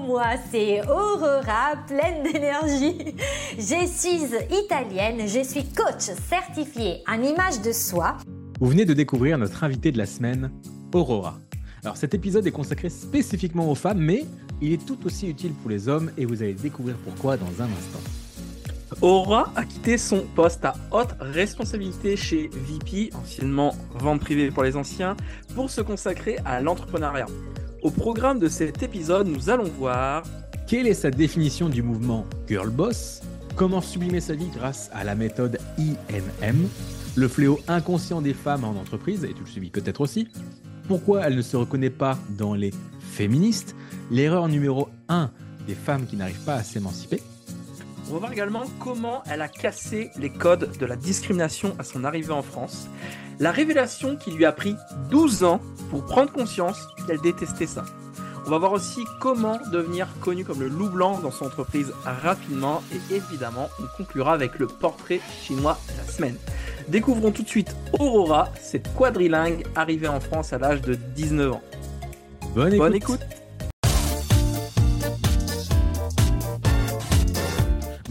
moi c'est Aurora, pleine d'énergie. Je suis italienne, je suis coach certifié en image de soi. Vous venez de découvrir notre invité de la semaine, Aurora. Alors cet épisode est consacré spécifiquement aux femmes, mais il est tout aussi utile pour les hommes et vous allez découvrir pourquoi dans un instant. Aurora a quitté son poste à haute responsabilité chez VP, anciennement vente privée pour les anciens, pour se consacrer à l'entrepreneuriat. Au programme de cet épisode, nous allons voir quelle est sa définition du mouvement Girl Boss, comment sublimer sa vie grâce à la méthode INM, le fléau inconscient des femmes en entreprise, et tu le subis peut-être aussi, pourquoi elle ne se reconnaît pas dans les féministes, l'erreur numéro 1 des femmes qui n'arrivent pas à s'émanciper, on va voir également comment elle a cassé les codes de la discrimination à son arrivée en France. La révélation qui lui a pris 12 ans pour prendre conscience qu'elle détestait ça. On va voir aussi comment devenir connu comme le loup blanc dans son entreprise rapidement et évidemment on conclura avec le portrait chinois de la semaine. Découvrons tout de suite Aurora, cette quadrilingue arrivée en France à l'âge de 19 ans. Bonne écoute. Bonne écoute.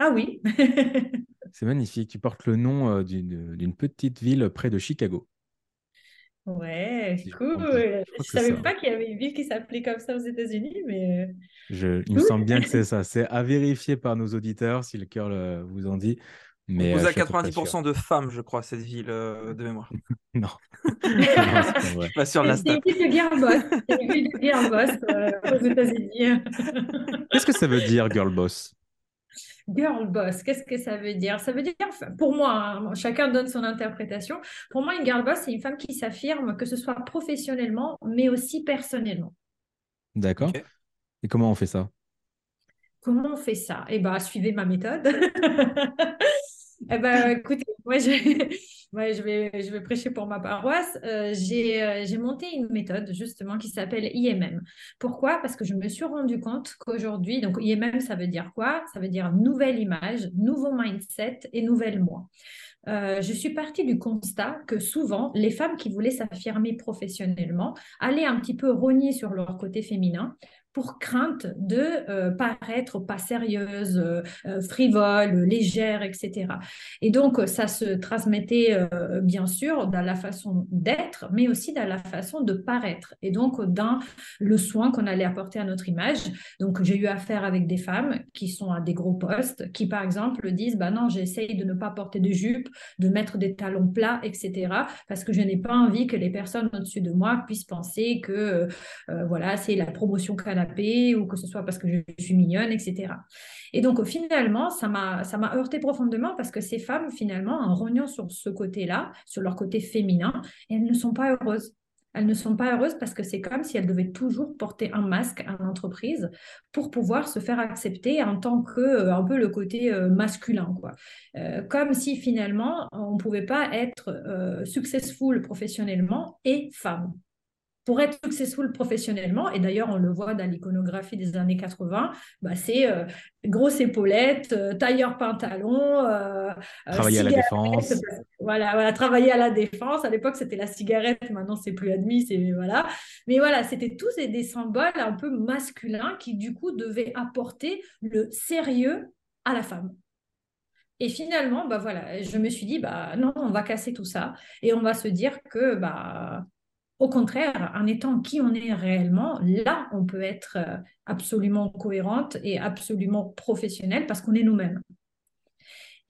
Ah oui. C'est magnifique. Tu portes le nom euh, d'une d'une petite ville près de Chicago. ouais, Si je cool. Je c'est savais ça. pas qu'il y avait une ville qui s'appelait comme ça aux États-Unis, mais euh, Je- il me semble bien que c'est ça. C'est à vérifier par nos auditeurs si le cœur le- vous en dit. Mais Vous euh, a je suis à peu près 90% de femmes, je crois, cette ville euh, de mémoire. Non. Non. Je suis pas sûr de la c'est une ville de girl boss. C'est une ville de girl boss euh, aux États-Unis. Qu'est-ce que ça veut dire, girl boss? Girl boss, qu'est-ce que ça veut dire? Ça veut dire, pour moi, hein, chacun donne son interprétation. Pour moi, une girl boss, c'est une femme qui s'affirme, que ce soit professionnellement, mais aussi personnellement. D'accord. Et comment on fait ça? Comment on fait ça? Eh bien, suivez ma méthode. Eh ben, écoutez, moi, je, vais, prêcher pour ma paroisse. Euh, j'ai, euh, j'ai monté une méthode, justement, qui s'appelle IMM. Pourquoi? Parce que je me suis rendu compte qu'aujourd'hui, donc IMM, ça veut dire quoi? Ça veut dire nouvelle image, nouveau mindset et nouvelle moi. Euh, je suis partie du constat que souvent, les femmes qui voulaient s'affirmer professionnellement allaient un petit peu rogner sur leur côté féminin pour crainte de euh, paraître pas sérieuse, euh, euh, frivole, légère, etc. Et donc, ça se transmettait bien sûr dans la façon d'être, mais aussi dans la façon de paraître. Et donc, dans le soin qu'on allait apporter à notre image. Donc, j'ai eu affaire avec des femmes qui sont à des gros postes, qui par exemple disent, bah non, j'essaye de ne pas porter de jupe, de mettre des talons plats, etc. Parce que je n'ai pas envie que les personnes au-dessus de moi puissent penser que voilà, c'est la promotion ou que ce soit parce que je suis mignonne, etc. Et donc, finalement, ça m'a, heurté profondément parce que ces femmes, finalement, en rognant sur ce côté-là, sur leur côté féminin, elles ne sont pas heureuses. Elles ne sont pas heureuses parce que c'est comme si elles devaient toujours porter un masque à l'entreprise pour pouvoir se faire accepter en tant que euh, un peu le côté euh, masculin, quoi. Euh, comme si finalement on ne pouvait pas être successful professionnellement et femme pour être successful professionnellement, et d'ailleurs on le voit dans l'iconographie des années 80, bah, c'est euh, grosse épaulette, euh, tailleur pantalon, euh, Travailler à la défense. Voilà, voilà, travailler à la défense. À l'époque, c'était la cigarette, maintenant c'est plus admis, c'est voilà. Mais voilà, c'était tous des, des symboles un peu masculins qui du coup devaient apporter le sérieux à la femme. Et finalement, bah voilà, je me suis dit, bah non, on va casser tout ça et on va se dire que, bah, au contraire, en étant qui on est réellement, là, on peut être euh, absolument cohérente et absolument professionnelle parce qu'on est nous-mêmes.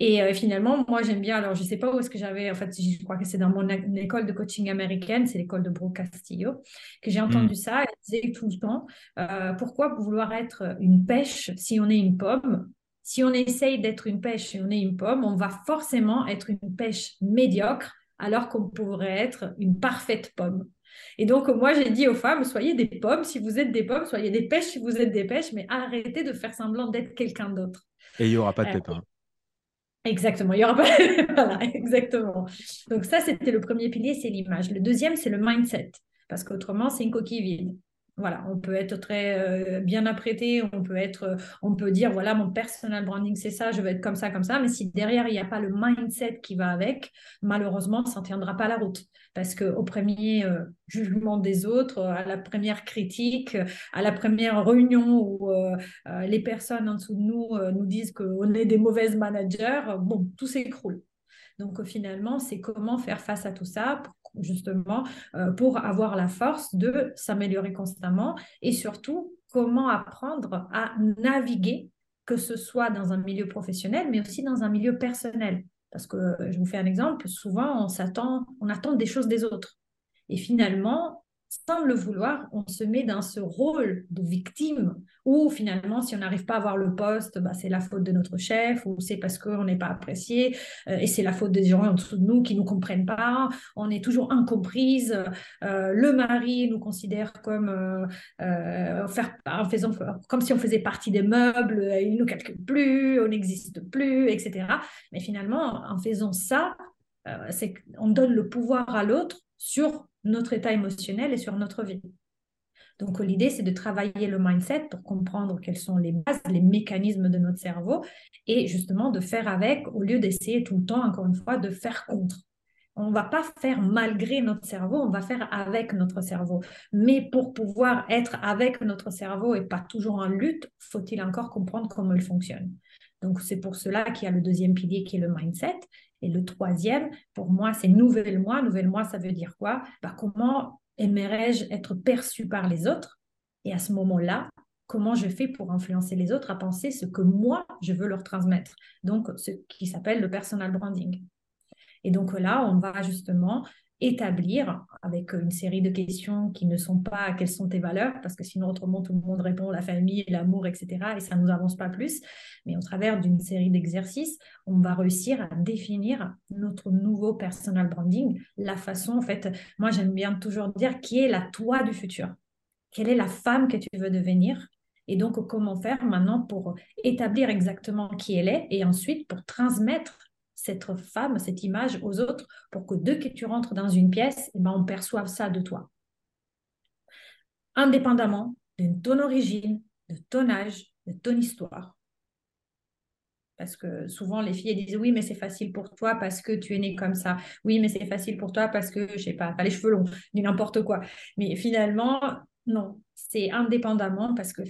Et euh, finalement, moi, j'aime bien, alors je ne sais pas où est-ce que j'avais, en fait, je crois que c'est dans mon école de coaching américaine, c'est l'école de Brooke Castillo, que j'ai entendu ça, elle disait tout le temps, euh, pourquoi vouloir être une pêche si on est une pomme? Si on essaye d'être une pêche et on est une pomme, on va forcément être une pêche médiocre alors qu'on pourrait être une parfaite pomme. Et donc, moi, j'ai dit aux femmes, soyez des pommes si vous êtes des pommes, soyez des pêches si vous êtes des pêches, mais arrêtez de faire semblant d'être quelqu'un d'autre. Et il n'y aura pas de Euh, pépins. Exactement, il y aura pas. voilà, exactement. Donc ça, c'était le premier pilier, c'est l'image. Le deuxième, c'est le mindset, parce qu'autrement, c'est une coquille vide. Voilà, on peut être très euh, bien apprêté, on peut être, euh, on peut dire voilà, mon personal branding, c'est ça, je vais être comme ça, comme ça. Mais si derrière il n'y a pas le mindset qui va avec, malheureusement, ça ne tiendra pas la route, parce que au premier euh, jugement des autres, à la première critique, à la première réunion où les personnes en dessous de nous nous disent qu'on est des mauvaises managers, bon, tout s'écroule. Donc finalement, c'est comment faire face à tout ça pour justement euh, pour avoir la force de s'améliorer constamment et surtout comment apprendre à naviguer, que ce soit dans un milieu professionnel, mais aussi dans un milieu personnel. Parce que euh, je vous fais un exemple, souvent on s'attend, on attend des choses des autres. Et finalement, sans le vouloir, on se met dans ce rôle de victime où finalement, si on n'arrive pas à avoir le poste, bah, c'est la faute de notre chef ou c'est parce qu'on n'est pas apprécié euh, et c'est la faute des gens en dessous de nous qui ne nous comprennent pas. On est toujours incomprise. Euh, le mari nous considère comme, euh, en faisant, comme si on faisait partie des meubles, il ne nous calcule plus, on n'existe plus, etc. Mais finalement, en faisant ça, c'est qu'on donne le pouvoir à l'autre sur notre état émotionnel et sur notre vie. Donc l'idée, c'est de travailler le mindset pour comprendre quelles sont les bases, les mécanismes de notre cerveau et justement de faire avec au lieu d'essayer tout le temps, encore une fois, de faire contre. On ne va pas faire malgré notre cerveau, on va faire avec notre cerveau. Mais pour pouvoir être avec notre cerveau et pas toujours en lutte, faut-il encore comprendre comment il fonctionne. Donc c'est pour cela qu'il y a le deuxième pilier qui est le mindset. Et le troisième, pour moi, c'est nouvelle moi. Nouvelle moi, ça veut dire quoi? Bah, Comment aimerais-je être perçu par les autres? Et à ce moment-là, comment je fais pour influencer les autres à penser ce que moi, je veux leur transmettre? Donc, ce qui s'appelle le personal branding. Et donc là, on va justement établir avec une série de questions qui ne sont pas quelles sont tes valeurs, parce que sinon autrement tout le monde répond la famille, l'amour, etc. Et ça ne nous avance pas plus. Mais au travers d'une série d'exercices, on va réussir à définir notre nouveau personal branding, la façon, en fait, moi j'aime bien toujours dire qui est la toi du futur, quelle est la femme que tu veux devenir? Et donc, comment faire maintenant pour établir exactement qui elle est et ensuite pour transmettre cette femme, cette image aux autres pour que dès que tu rentres dans une pièce, eh ben, on perçoive ça de toi. Indépendamment de ton origine, de ton âge, de ton histoire. Parce que souvent, les filles disent oui, mais c'est facile pour toi parce que tu es né comme ça. Oui, mais c'est facile pour toi parce que, je sais pas, tu as les cheveux longs, ni n'importe quoi. Mais finalement, non, c'est indépendamment parce que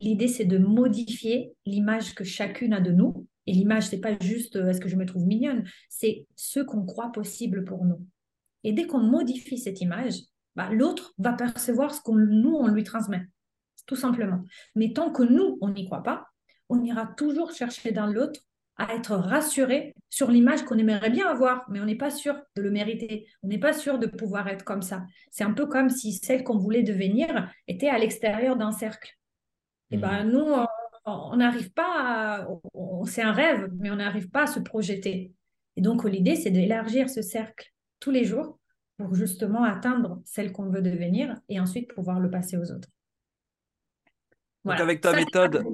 l'idée, c'est de modifier l'image que chacune a de nous et l'image, c'est pas juste est-ce que je me trouve mignonne, c'est ce qu'on croit possible pour nous. Et dès qu'on modifie cette image, bah, l'autre va percevoir ce qu'on nous, on lui transmet, tout simplement. Mais tant que nous, on n'y croit pas, on ira toujours chercher dans l'autre à être rassuré sur l'image qu'on aimerait bien avoir, mais on n'est pas sûr de le mériter. On n'est pas sûr de pouvoir être comme ça. C'est un peu comme si celle qu'on voulait devenir était à l'extérieur d'un cercle. Et ben nous, on n'arrive pas à... C'est un rêve, mais on n'arrive pas à se projeter. Et donc, l'idée, c'est d'élargir ce cercle tous les jours pour justement atteindre celle qu'on veut devenir et ensuite pouvoir le passer aux autres. Voilà. Donc, avec ta ça, méthode,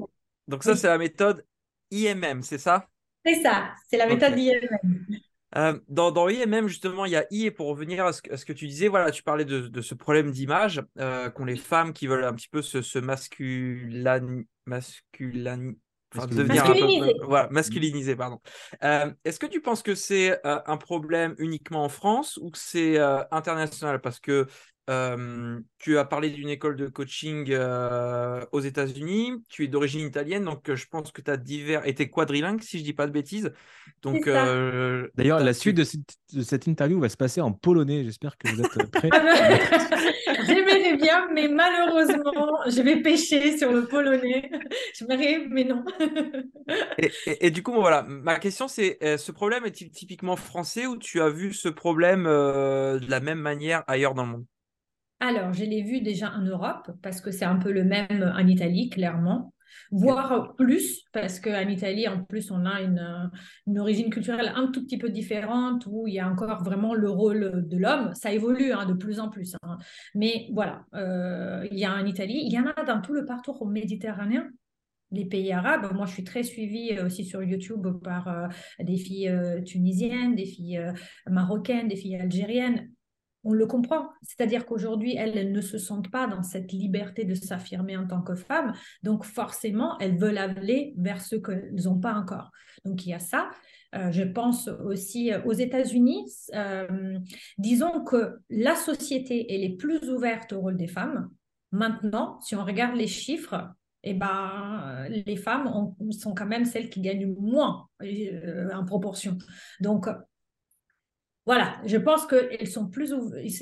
donc ça, oui. c'est la méthode IMM, c'est ça? C'est ça, c'est la méthode okay. IMM. Euh, dans, dans, IMM, justement, il y a I, et pour revenir à ce, à ce, que tu disais, voilà, tu parlais de, de ce problème d'image euh, qu'ont les femmes qui veulent un petit peu se, se masculani, masculani, enfin, devenir masculiniser. Un peu, voilà, masculiniser, pardon. Euh, Est-ce que tu penses que c'est un problème uniquement en France ou que c'est international? Parce que euh, tu as parlé d'une école de coaching euh, aux États-Unis. Tu es d'origine italienne, donc euh, je pense que tu as divers. Et tu es quadrilingue, si je dis pas de bêtises. Donc, euh, D'ailleurs, la suite de cette, de cette, interview va se passer en polonais. J'espère que vous êtes prêts. J'aimerais bien, mais malheureusement, je vais pêcher sur le polonais. J'aimerais, mais non. et, et, et, du coup, voilà, ma question c'est ce problème est-il typiquement français ou tu as vu ce problème de la même manière ailleurs dans le monde? Alors, je l'ai vu déjà en Europe parce que c'est un peu le même en Italie, clairement. voire plus, parce qu'en Italie, en plus, on a une, origine culturelle un tout petit peu différente, où il y a encore vraiment le rôle de l'homme. Ça évolue hein, de plus en plus. Hein. Mais voilà, euh, il y a en Italie, il y en a dans tout le parcours méditerranéen les pays arabes. Moi, je suis très suivie euh, aussi sur YouTube par euh, des filles tunisiennes, des filles marocaines, des filles algériennes on le comprend. C'est-à-dire qu'aujourd'hui, elles, ne se sentent pas dans cette liberté de s'affirmer en tant que femmes. Donc, forcément, elles veulent aller vers ce qu'elles n'ont pas encore. Donc, il y a ça. Euh, je pense aussi euh, aux États-Unis. Euh, disons que la société, elle est plus ouverte au rôle des femmes. Maintenant, si on regarde les chiffres, eh ben, les femmes sont quand même celles qui gagnent moins en proportion. Donc, voilà, je pense que sont plus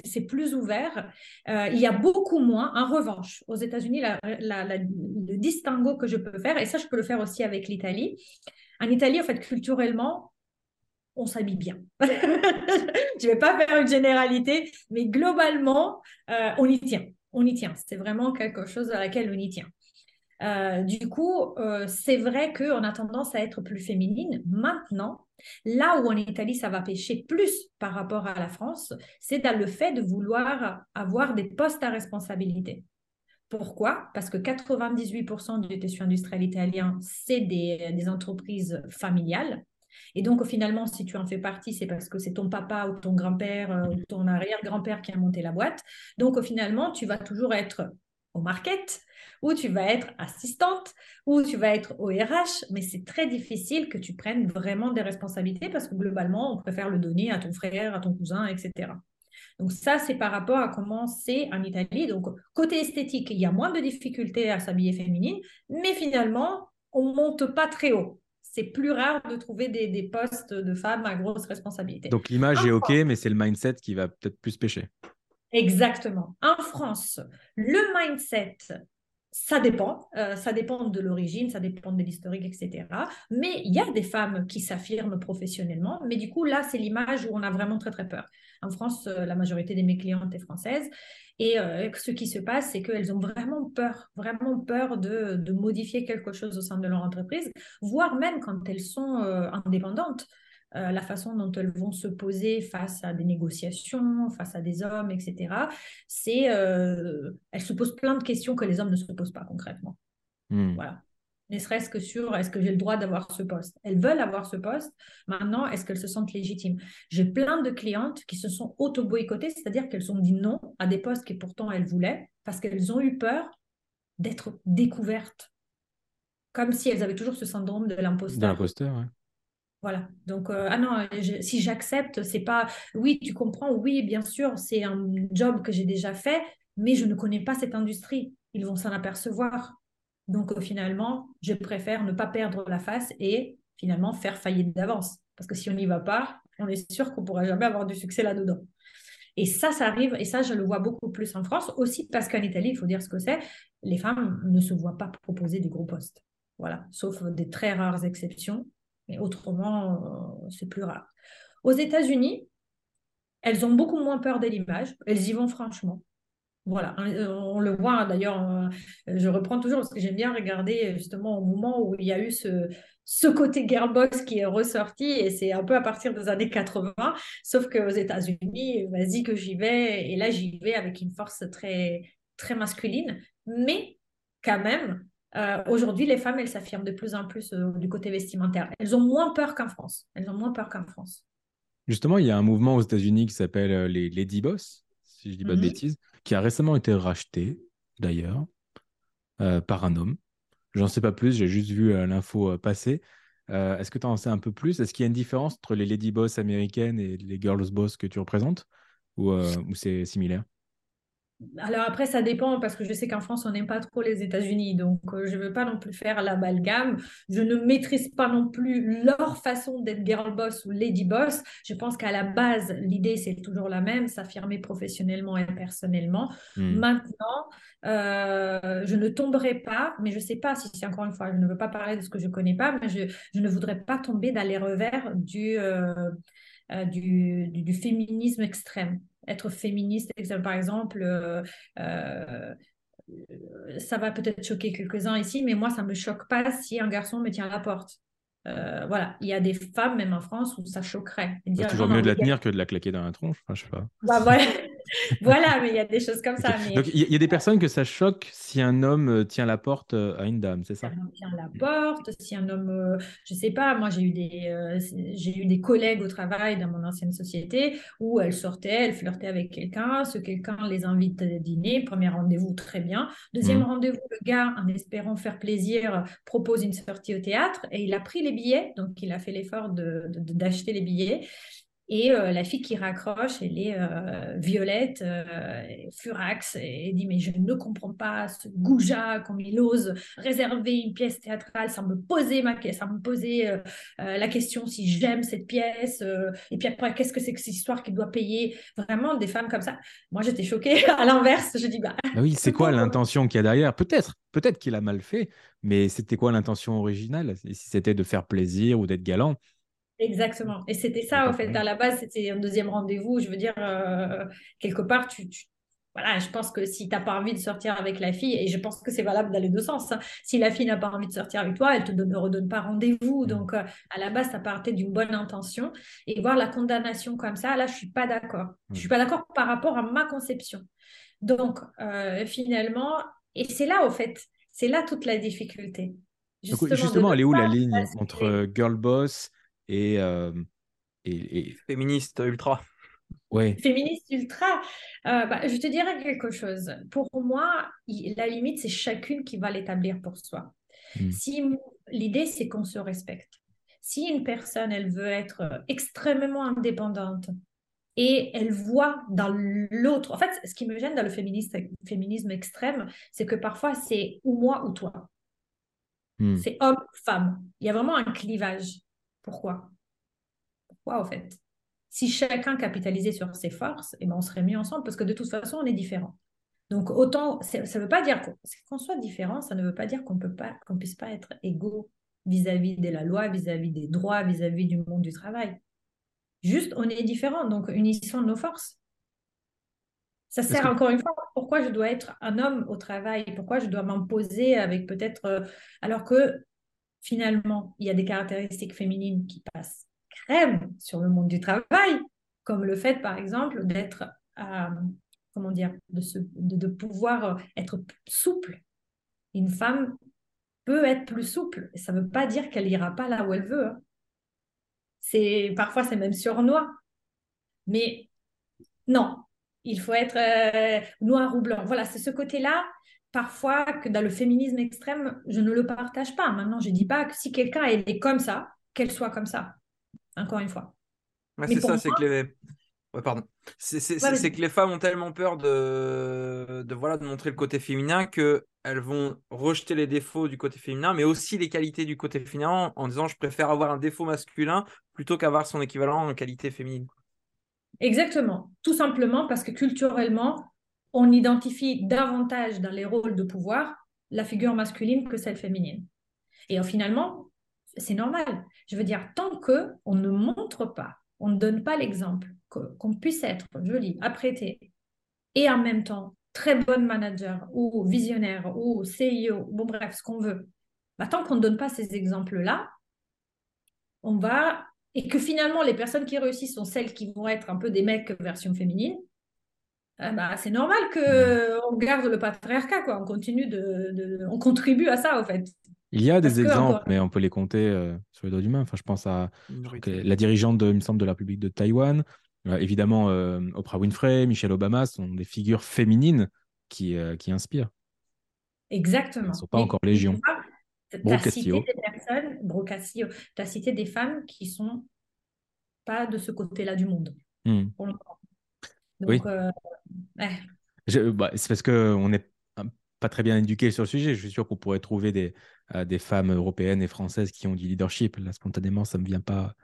c'est plus ouvert. Euh, il y a beaucoup moins. En revanche, aux États-Unis, le distinguo que je peux faire, et ça, je peux le faire aussi avec l'Italie. En Italie, en fait, culturellement, on s'habille bien. je ne vais pas faire une généralité, mais globalement, euh, on y tient. On y tient. C'est vraiment quelque chose à laquelle on y tient. Euh, du coup, c'est vrai qu'on a tendance à être plus féminine. Maintenant, Là où en Italie, ça va pêcher plus par rapport à la France, c'est dans le fait de vouloir avoir des postes à responsabilité. Pourquoi? Parce que 98% du tissu industriel italien, c'est des, entreprises familiales. Et donc, finalement, si tu en fais partie, c'est parce que c'est ton papa ou ton grand-père euh, ou ton arrière-grand-père qui a monté la boîte. Donc, finalement, tu vas toujours être au market, ou tu vas être assistante, ou tu vas être au RH, mais c'est très difficile que tu prennes vraiment des responsabilités parce que globalement, on préfère le donner à ton frère, à ton cousin, etc. Donc ça, c'est par rapport à comment c'est en Italie. Donc côté esthétique, il y a moins de difficultés à s'habiller féminine, mais finalement, on monte pas très haut. C'est plus rare de trouver des, des postes de femmes à grosse responsabilité. Donc l'image est OK, mais c'est le mindset qui va peut-être plus pêcher. Exactement. En France, le mindset, ça dépend. Euh, ça dépend de l'origine, ça dépend de l'historique, etc. Mais il y a des femmes qui s'affirment professionnellement. Mais du coup, là, c'est l'image où on a vraiment très, très peur. En France, euh, la majorité de mes clientes est française. Et euh, ce qui se passe, c'est qu'elles ont vraiment peur, vraiment peur de, de, modifier quelque chose au sein de leur entreprise, voire même quand elles sont indépendantes. Euh, la façon dont elles vont se poser face à des négociations, face à des hommes, etc. C'est, euh, elles se posent plein de questions que les hommes ne se posent pas concrètement. Hmm. Voilà. Ne serait-ce que sur est-ce que j'ai le droit d'avoir ce poste? Elles veulent avoir ce poste. Maintenant, est-ce qu'elles se sentent légitimes? J'ai plein de clientes qui se sont auto-boycottées, c'est-à-dire qu'elles ont dit non à des postes que pourtant elles voulaient parce qu'elles ont eu peur d'être découvertes. Comme si elles avaient toujours ce syndrome de l'imposteur. De l'imposteur, oui. Voilà. Donc, euh, ah non, si j'accepte, c'est pas, oui, tu comprends, oui, bien sûr, c'est un job que j'ai déjà fait, mais je ne connais pas cette industrie. Ils vont s'en apercevoir. Donc, euh, finalement, je préfère ne pas perdre la face et finalement faire faillite d'avance. Parce que si on n'y va pas, on est sûr qu'on ne pourra jamais avoir du succès là-dedans. Et ça, ça arrive, et ça, je le vois beaucoup plus en France, aussi parce qu'en Italie, il faut dire ce que c'est, les femmes ne se voient pas proposer des gros postes. Voilà, sauf des très rares exceptions. Mais autrement, euh, c'est plus rare. Aux États-Unis, elles ont beaucoup moins peur de l'image. Elles y vont franchement. Voilà, euh, on le voit d'ailleurs, euh, je reprends toujours parce que j'aime bien regarder justement au moment où il y a eu ce, ce côté girlbox qui est ressorti et c'est un peu à partir des années 80, sauf qu'aux États-Unis, vas-y que j'y vais et là j'y vais avec une force très, très masculine, mais quand même, euh, aujourd'hui, les femmes, elles s'affirment de plus en plus euh, du côté vestimentaire. Elles ont moins peur qu'en France. Elles ont moins peur qu'en France. Justement, il y a un mouvement aux États-Unis qui s'appelle euh, les Lady Boss, si je dis pas de mhm. bêtises, qui a récemment été racheté, d'ailleurs, par un homme. J'en sais pas plus, j'ai juste vu l'info passer. Est-ce que tu en sais un peu plus? Est-ce qu'il y a une différence entre les Lady Boss américaines et les Girls Boss que tu représentes? Ou, ou c'est similaire? Alors après, ça dépend parce que je sais qu'en France, on n'aime pas trop les États-Unis. Donc, euh, je ne veux pas non plus faire l'amalgame. Je ne maîtrise pas non plus leur façon d'être girl boss ou lady boss. Je pense qu'à la base, l'idée, c'est toujours la même, s'affirmer professionnellement et personnellement. Hmm. Maintenant, euh, je ne tomberai pas, mais je ne sais pas si c'est encore une fois, je ne veux pas parler de ce que je ne connais pas, mais je, je, ne voudrais pas tomber dans les revers du, euh, du, du féminisme extrême être féministe, par exemple, euh, euh, ça va peut-être choquer quelques-uns ici, mais moi, ça ne me choque pas si un garçon me tient à la porte. Euh, voilà, il y a des femmes, même en France, où ça choquerait. C'est toujours mieux de la tenir que de la claquer dans la tronche. Enfin, je sais pas. Bah, voilà. mais il y a des choses comme ça. Donc, il y, a des personnes que ça choque si un homme euh, tient la porte euh, à une dame, c'est ça? Si un homme tient la porte, si un homme, je sais pas, moi j'ai eu des, j'ai eu des collègues au travail dans mon ancienne société où elles sortaient, elles flirtaient avec quelqu'un, ce quelqu'un les invite à dîner, premier rendez-vous, très bien. Deuxième mmh. rendez-vous, le gars, en espérant faire plaisir, propose une sortie au théâtre et il a pris les billets, donc il a fait l'effort d'acheter les billets. Et euh, la fille qui raccroche, elle est euh, violette, euh, furax, et dit Mais je ne comprends pas ce goujat, comme il ose réserver une pièce théâtrale sans me poser, ma, sans me poser la question si j'aime cette pièce. et puis après, qu'est-ce que c'est que cette histoire qu'il doit payer Vraiment, des femmes comme ça? Moi, j'étais choquée. à l'inverse, je dis bah, bah oui, c'est quoi l'intention qu'il y a derrière? Peut-être, peut-être qu'il a mal fait, mais c'était quoi l'intention originale? Si c'était de faire plaisir ou d'être galant Exactement. Et c'était ça, en fait. À la base, c'était un deuxième rendez-vous. Je veux dire, euh, quelque part, tu, voilà, je pense que si tu n'as pas envie de sortir avec la fille, et je pense que c'est valable dans les deux sens, hein, si la fille n'a pas envie de sortir avec toi, elle te ne redonne pas rendez-vous. Mmh. Donc, euh, à la base, ça partait d'une bonne intention. Et voir la condamnation comme ça, là, je ne suis pas d'accord. Je ne suis mmh. pas d'accord par rapport à ma conception. Donc, euh, finalement, et c'est là, au fait, c'est là toute la difficulté. Justement, elle est où la ligne entre girl boss euh, et, et, Féministe ultra. Ouais. Féministe ultra. Euh, bah, je te dirais quelque chose. Pour moi, la limite, c'est chacune qui va l'établir pour soi. Hmm. Si l'idée, c'est qu'on se respecte. Si une personne, elle veut être extrêmement indépendante et elle voit dans l'autre. En fait, ce qui me gêne dans le féminisme extrême, c'est que parfois c'est ou moi ou toi. Hmm. C'est homme-femme. Il y a vraiment un clivage. Pourquoi? Pourquoi, au fait? Si chacun capitalisait sur ses forces, eh ben, on serait mieux ensemble parce que de toute façon, on est différents. Donc, autant, ça ne veut pas dire qu'on soit différent, ça ne veut pas dire qu'on qu'on puisse pas être égaux vis-à-vis de la loi, vis-à-vis des droits, vis-à-vis du monde du travail. Juste, on est différents, donc unissons nos forces. Ça sert encore une fois, pourquoi je dois être un homme au travail, pourquoi je dois m'imposer avec peut-être, euh, alors que finalement, il y a des caractéristiques féminines qui passent crème sur le monde du travail, comme le fait, par exemple, d'être, euh, comment dire, de, pouvoir être souple. Une femme peut être plus souple. Ça ne veut pas dire qu'elle ira pas là où elle veut. Hein. Parfois c'est même surnois. Mais non, il faut être euh, noir ou blanc. Voilà, c'est ce côté-là parfois que dans le féminisme extrême, je ne le partage pas. Maintenant, je ne dis pas que si quelqu'un est comme ça, qu'elle soit comme ça. Encore une fois. c'est ça, c'est que les. pardon. C'est que les femmes ont tellement peur de, de, voilà, de montrer le côté féminin qu'elles vont rejeter les défauts du côté féminin, mais aussi les qualités du côté féminin en disant je préfère avoir un défaut masculin plutôt qu'avoir son équivalent en qualité féminine. Exactement. Tout simplement parce que culturellement, on identifie davantage dans les rôles de pouvoir la figure masculine que celle féminine. Et euh, finalement, c'est normal. Je veux dire, tant que on ne montre pas, on ne donne pas l'exemple, qu'on puisse être joli, apprêté, et en même temps très bonne manager ou visionnaire ou CEO, bon bref, ce qu'on veut, bah, tant qu'on ne donne pas ces exemples-là, on va... Et que finalement, les personnes qui réussissent sont celles qui vont être un peu des mecs version féminine, ah bah, c'est normal qu'on garde le patriarcat, quoi. On continue de, on contribue à ça, en fait. Il y a des exemples, mais on peut les compter euh, sur les doigts d'humain. Enfin, je pense à la dirigeante, de, il me semble, de la République de Taïwan. Euh, évidemment, euh, Oprah Winfrey, Michelle Obama sont des figures féminines qui, qui inspirent. Exactement. Elles ne sont pas encore légion. Tu as cité des personnes, tu as cité des femmes qui sont pas de ce côté-là du monde. Hmm. Donc, oui. Bah, c'est parce qu'on n'est pas très bien éduqué sur le sujet. Je suis sûr qu'on pourrait trouver des, euh, des femmes européennes et françaises qui ont du leadership. Là, spontanément, ça ne me vient pas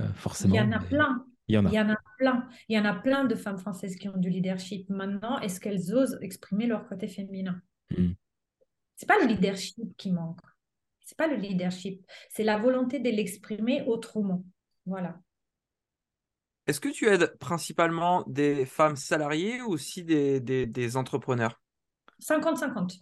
euh, forcément. Il y en a plein. Il y en a. Il y en a plein. Il y en a plein de femmes françaises qui ont du leadership. Maintenant, est-ce qu'elles osent exprimer leur côté féminin? Hmm. C'est pas le leadership qui manque. C'est pas le leadership. C'est la volonté de l'exprimer autrement. Voilà. Est-ce que tu aides principalement des femmes salariées ou aussi des, entrepreneurs? 50-50.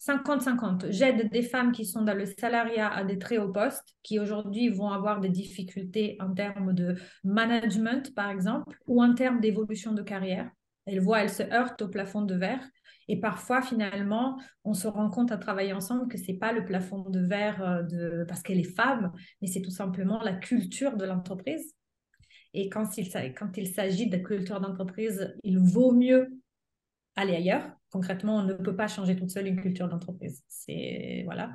50-50. J'aide des femmes qui sont dans le salariat à des très hauts postes, qui aujourd'hui vont avoir des difficultés en termes de management, par exemple, ou en termes d'évolution de carrière. Elles voient, elles se heurtent au plafond de verre. Et parfois, finalement, on se rend compte à travailler ensemble que ce n'est pas le plafond de verre euh, de... parce qu'elle est femme, mais c'est tout simplement la culture de l'entreprise. Et quand il, s'agit de culture d'entreprise, il vaut mieux aller ailleurs. Concrètement, on ne peut pas changer toute seule une culture d'entreprise. C'est voilà.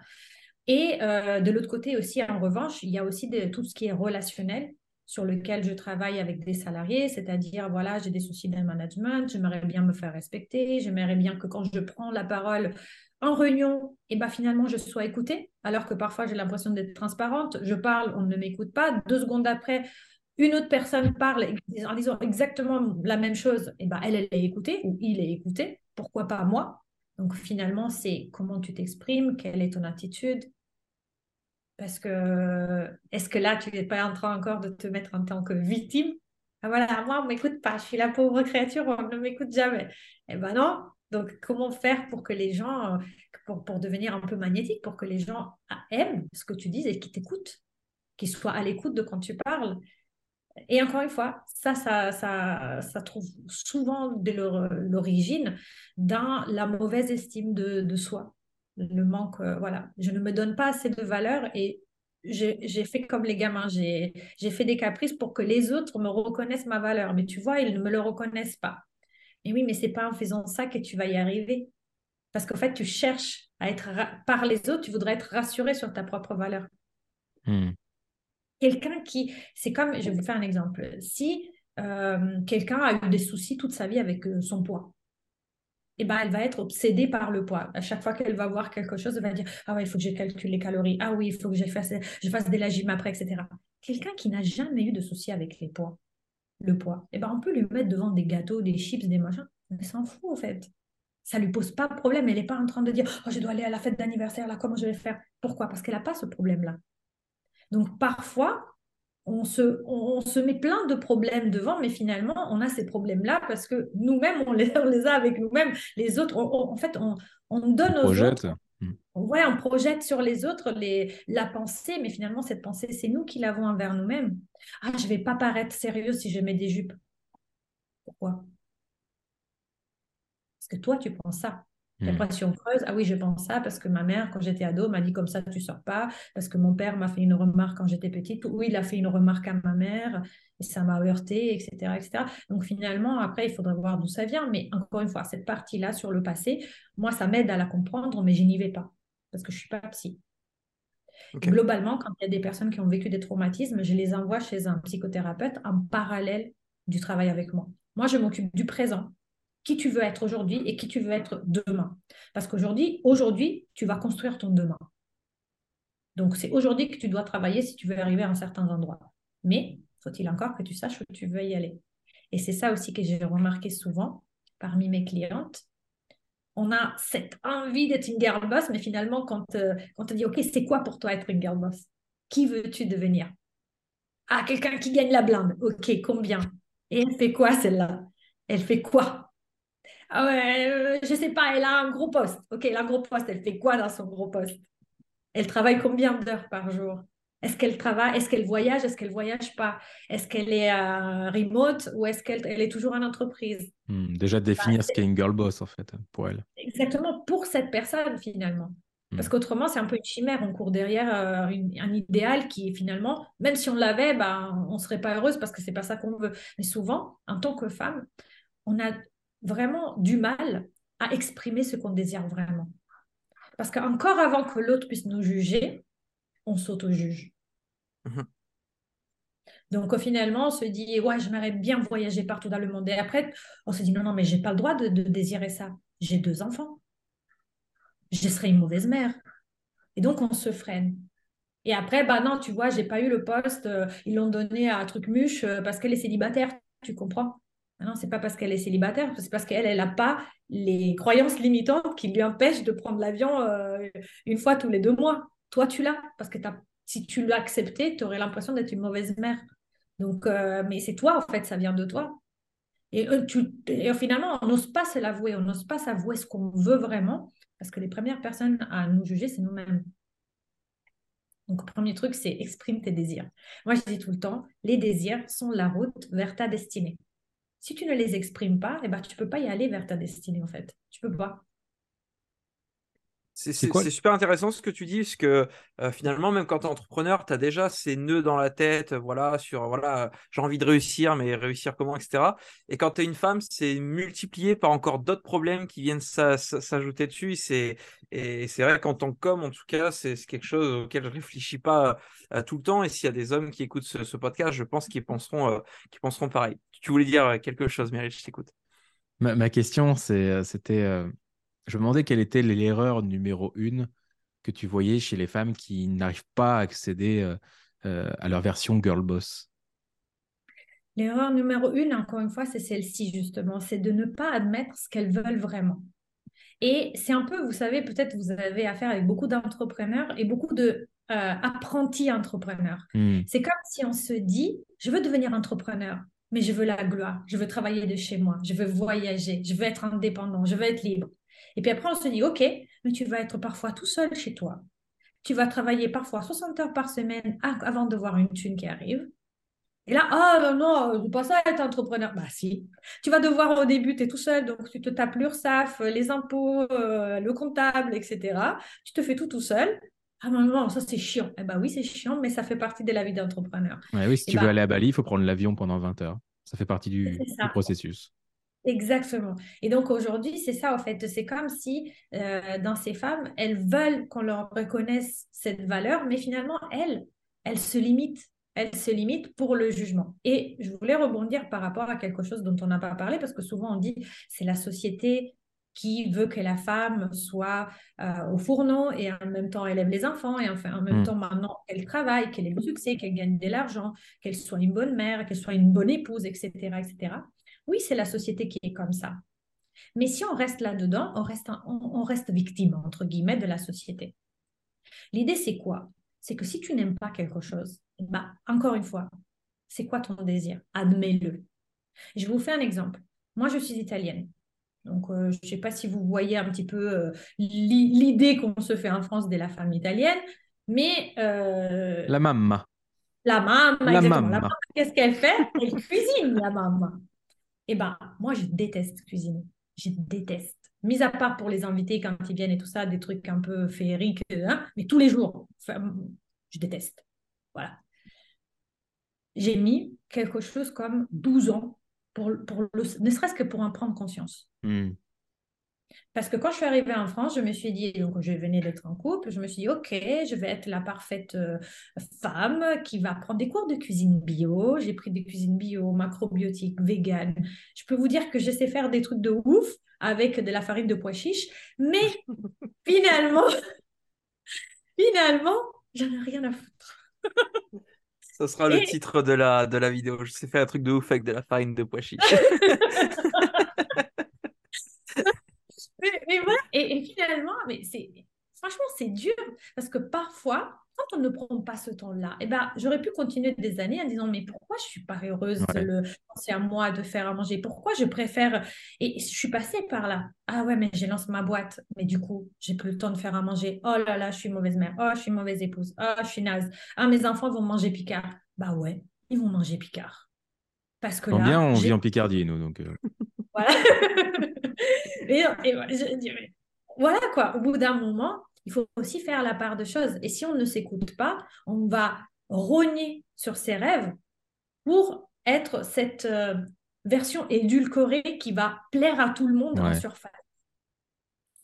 Et euh, de l'autre côté aussi, en revanche, il y a aussi tout ce qui est relationnel sur lequel je travaille avec des salariés, c'est-à-dire, voilà, j'ai des soucis de management, j'aimerais bien me faire respecter, j'aimerais bien que quand je prends la parole en réunion, et eh ben, finalement, je sois écoutée, alors que parfois j'ai l'impression d'être transparente, je parle, on ne m'écoute pas, deux secondes après, une autre personne parle en disant exactement la même chose, et eh ben elle, elle est écoutée ou il est écouté. Pourquoi pas moi? Donc finalement, c'est comment tu t'exprimes, quelle est ton attitude? Parce que est-ce que là, tu n'es pas en train encore de te mettre en tant que victime? Ah voilà, moi, on ne m'écoute pas, je suis la pauvre créature, on ne m'écoute jamais. Eh ben non. Donc, comment faire pour que les gens, pour, pour devenir un peu magnétique, pour que les gens aiment ce que tu dis et qu'ils t'écoutent, qu'ils soient à l'écoute de quand tu parles et encore une fois, ça, ça, ça, ça trouve souvent de l'origine dans la mauvaise estime de, soi. Le manque, euh, voilà. Je ne me donne pas assez de valeur et j'ai fait comme les gamins, j'ai fait des caprices pour que les autres me reconnaissent ma valeur. Mais tu vois, ils ne me le reconnaissent pas. Et oui, mais c'est pas en faisant ça que tu vas y arriver. Parce qu'en fait, tu cherches à être par les autres, tu voudrais être rassuré sur ta propre valeur. Hmm. Quelqu'un qui, c'est comme, je vais vous faire un exemple. Si euh, quelqu'un a eu des soucis toute sa vie avec euh, son poids, eh ben, elle va être obsédée par le poids. À chaque fois qu'elle va voir quelque chose, elle va dire Ah ouais, il faut que je calcule les calories. Ah oui, il faut que je fasse, je fasse de la après, etc. Quelqu'un qui n'a jamais eu de soucis avec les poids, le poids, eh ben, on peut lui mettre devant des gâteaux, des chips, des machins. Elle s'en fout, en fait. Ça lui pose pas de problème. Elle n'est pas en train de dire Oh, je dois aller à la fête d'anniversaire, là, comment je vais faire? Pourquoi? Parce qu'elle n'a pas ce problème-là. Donc parfois, on se, on, se met plein de problèmes devant, mais finalement, on a ces problèmes-là parce que nous-mêmes, on les, les, a avec nous-mêmes. Les autres, en fait, on, on donne aux autres. Hmm. Ouais, on projette sur les autres les, la pensée, mais finalement, cette pensée, c'est nous qui l'avons envers nous-mêmes. Ah, je vais pas paraître sérieuse si je mets des jupes. Pourquoi? Parce que toi, tu penses ça. L'impression hmm. creuse, ah oui, je pense ça parce que ma mère, quand j'étais ado, m'a dit comme ça, tu sors pas, parce que mon père m'a fait une remarque quand j'étais petite, oui, il a fait une remarque à ma mère, et ça m'a heurté, etc., etc. Donc finalement, après, il faudrait voir d'où ça vient, mais encore une fois, cette partie-là sur le passé, moi, ça m'aide à la comprendre, mais je n'y vais pas, parce que je suis pas psy. Globalement, quand il y a des personnes qui ont vécu des traumatismes, je les envoie chez un psychothérapeute en parallèle du travail avec moi. Moi, je m'occupe du présent, qui tu veux être aujourd'hui et qui tu veux être demain. Parce qu'aujourd'hui, aujourd'hui, tu vas construire ton demain. Donc, c'est aujourd'hui que tu dois travailler si tu veux arriver à un certain endroit. Mais faut-il encore que tu saches où tu veux y aller? Et c'est ça aussi que j'ai remarqué souvent parmi mes clientes. On a cette envie d'être une girl boss, mais finalement, quand, euh, quand on dit, OK, c'est quoi pour toi être une girl boss? Qui veux-tu devenir? Ah, quelqu'un qui gagne la blinde. OK, combien? Et elle fait quoi celle-là? Elle fait quoi? Euh, je sais pas, elle a un gros poste. Ok, elle a un gros poste. Elle fait quoi dans son gros poste? Elle travaille combien d'heures par jour? Est-ce qu'elle travaille Est-ce qu'elle voyage Est-ce qu'elle voyage pas? Est-ce qu'elle est à remote ou est-ce qu'elle elle est toujours en entreprise? Hmm, Déjà définir ce qu'est une girl boss en fait pour elle. Exactement pour cette personne finalement. Parce hmm. qu'autrement, c'est un peu une chimère. On court derrière euh, un idéal qui, finalement, même si on l'avait, bah, on ne serait pas heureuse parce que c'est pas ça qu'on veut. Mais souvent, en tant que femme, on a vraiment du mal à exprimer ce qu'on désire vraiment. Parce qu'encore avant que l'autre puisse nous juger, on s'auto-juge. Mhm. Donc finalement, on se dit, ouais, j'aimerais bien voyager partout dans le monde. Et après, on se dit, non, non, mais j'ai pas le droit de, désirer ça. J'ai deux enfants. Je serais une mauvaise mère. Et donc, on se freine. Et après, bah non, tu vois, j'ai pas eu le poste, euh, ils l'ont donné à truc muche euh, parce qu'elle est célibataire, tu comprends non, c'est pas parce qu'elle est célibataire, c'est parce qu'elle, elle n'a pas les croyances limitantes qui lui empêchent de prendre l'avion euh, une fois tous les deux mois. Toi, tu l'as, parce que si tu l'as accepté, tu aurais l'impression d'être une mauvaise mère. Donc, euh, mais c'est toi, en fait, ça vient de toi. Et, euh, tu, et finalement, on n'ose pas se l'avouer, on n'ose pas s'avouer ce qu'on veut vraiment, parce que les premières personnes à nous juger, c'est nous-mêmes. Donc, le premier truc, c'est exprime tes désirs. Moi, je dis tout le temps, les désirs sont la route vers ta destinée. Si tu ne les exprimes pas, eh ben, tu ne peux pas y aller vers ta destinée, en fait. Tu peux pas. C'est super intéressant ce que tu dis, parce que euh, finalement, même quand tu es entrepreneur, tu as déjà ces nœuds dans la tête, voilà, sur voilà, j'ai envie de réussir, mais réussir comment, etc. Et quand tu es une femme, c'est multiplié par encore d'autres problèmes qui viennent s'ajouter dessus. Et c'est vrai qu'en tant que com, en tout cas, c'est quelque chose auquel je réfléchis pas euh, tout le temps. Et s'il y a des hommes qui écoutent ce, podcast, je pense qu'ils penseront, euh, penseront pareil. Tu voulais dire quelque chose, Meryl, je t'écoute. Ma, ma, question, c'était je me demandais quelle était l'erreur numéro une que tu voyais chez les femmes qui n'arrivent pas à accéder euh, euh, à leur version girl boss. L'erreur numéro une, encore une fois, c'est celle-ci justement, c'est de ne pas admettre ce qu'elles veulent vraiment. Et c'est un peu, vous savez, peut-être vous avez affaire avec beaucoup d'entrepreneurs et beaucoup de euh, apprentis entrepreneurs. Hmm. C'est comme si on se dit, je veux devenir entrepreneur, mais je veux la gloire, je veux travailler de chez moi, je veux voyager, je veux être indépendant, je veux être libre. Et puis après, on se dit, OK, mais tu vas être parfois tout seul chez toi. Tu vas travailler parfois 60 heures par semaine avant de voir une thune qui arrive. Et là, ah non, non, je ne veux pas ça être entrepreneur. Bah si. Tu vas devoir au début, tu es tout seul, donc tu te tapes l'URSAF, les impôts, euh, le comptable, etc. Tu te fais tout tout seul. Ah non, non, ça c'est chiant. Eh bien oui, c'est chiant, mais ça fait partie de la vie d'entrepreneur. oui, si tu veux bah aller à Bali, il faut prendre l'avion pendant 20 heures. Ça fait partie du processus. Exactement. Et donc aujourd'hui, c'est ça, en fait. C'est comme si euh, dans ces femmes, elles veulent qu'on leur reconnaisse cette valeur, mais finalement, elles, elles se limitent. Elles se limitent pour le jugement. Et je voulais rebondir par rapport à quelque chose dont on n'a pas parlé, parce que souvent on dit c'est la société qui veut que la femme soit euh, au fourneau et en même temps élève les enfants et enfin en même mm. temps maintenant qu'elle travaille, qu'elle ait le succès, qu'elle gagne de l'argent, qu'elle soit une bonne mère, qu'elle soit une bonne épouse, etc., etc. Oui, c'est la société qui est comme ça. Mais si on reste là-dedans, on reste, on, reste victime, entre guillemets, de la société. L'idée, c'est quoi? C'est que si tu n'aimes pas quelque chose, bah, encore une fois, c'est quoi ton désir? Admets-le. Je vous fais un exemple. Moi, je suis italienne. Donc, euh, je ne sais pas si vous voyez un petit peu euh, l'idée qu'on se fait en France de la femme italienne, mais... Euh, la mamma. La mamma, la mamma. Qu'est-ce qu'elle fait? Elle cuisine, la mamma. Eh bien, moi, je déteste cuisiner. Je déteste. Mis à part pour les invités quand ils viennent et tout ça, des trucs un peu féeriques, hein, mais tous les jours, je déteste. Voilà. J'ai mis quelque chose comme 12 ans, pour, pour le, ne serait-ce que pour en prendre conscience. Hmm. Parce que quand je suis arrivée en France, je me suis dit, donc je venais d'être en couple, je me suis dit, ok, je vais être la parfaite euh, femme qui va prendre des cours de cuisine bio. J'ai pris des cuisines bio, macrobiotiques, vegan. Je peux vous dire que je sais faire des trucs de ouf avec de la farine de pois chiche, mais finalement, finalement, j'en ai rien à foutre. Ça sera le titre de la, de la vidéo. Je sais faire un truc de ouf avec de la farine de pois chiche. et, finalement, mais c'est franchement, c'est dur parce que parfois, quand on ne prend temps-là, eh ben, j'aurais pu continuer des années en disant mais pourquoi je suis pas heureuse de penser à moi de faire à manger? Pourquoi je préfère Et je suis passée par là. Ah ouais, mais j'ai lancé ma boîte, mais du coup, j'ai plus le temps de faire à manger. Oh là là, je suis mauvaise mère. Oh, je suis mauvaise épouse. Oh, je suis naze. Ah, mes enfants vont manger Picard. Bah ouais, ils vont manger Picard. Parce que là, bien, on vit en Picardie, nous, donc. Euh. voilà. et, voilà quoi, au bout d'un moment, il faut aussi faire la part de choses. Et si on ne s'écoute pas, on va rogner sur ses rêves pour être cette euh, version édulcorée qui va plaire à tout le monde en surface.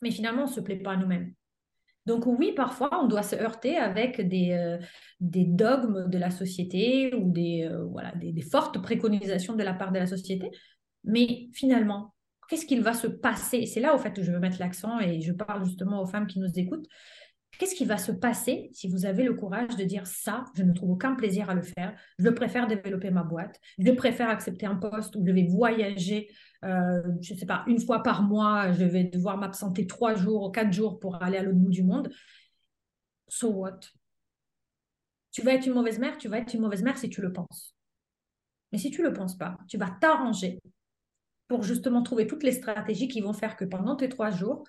Mais finalement, on ne se plaît pas à nous-mêmes. Donc oui, parfois, on doit se heurter avec des, euh, des dogmes de la société ou des, euh, voilà, des, fortes préconisations de la part de la société. Mais finalement, qu'est-ce qu'il va se passer? C'est là, au fait, où je veux mettre l'accent et je parle justement aux femmes qui nous écoutent. Qu'est-ce qui va se passer si vous avez le courage de dire ça, je ne trouve aucun plaisir à le faire, je préfère développer ma boîte, je préfère accepter un poste où je vais voyager, euh, je ne sais pas, une fois par mois, je vais devoir m'absenter trois jours ou quatre jours pour aller à l'autre bout du monde. So what? Tu vas être une mauvaise mère, tu vas être une mauvaise mère si tu le penses. Mais si tu ne le penses pas, tu vas t'arranger pour justement trouver toutes les stratégies qui vont faire que pendant tes trois jours,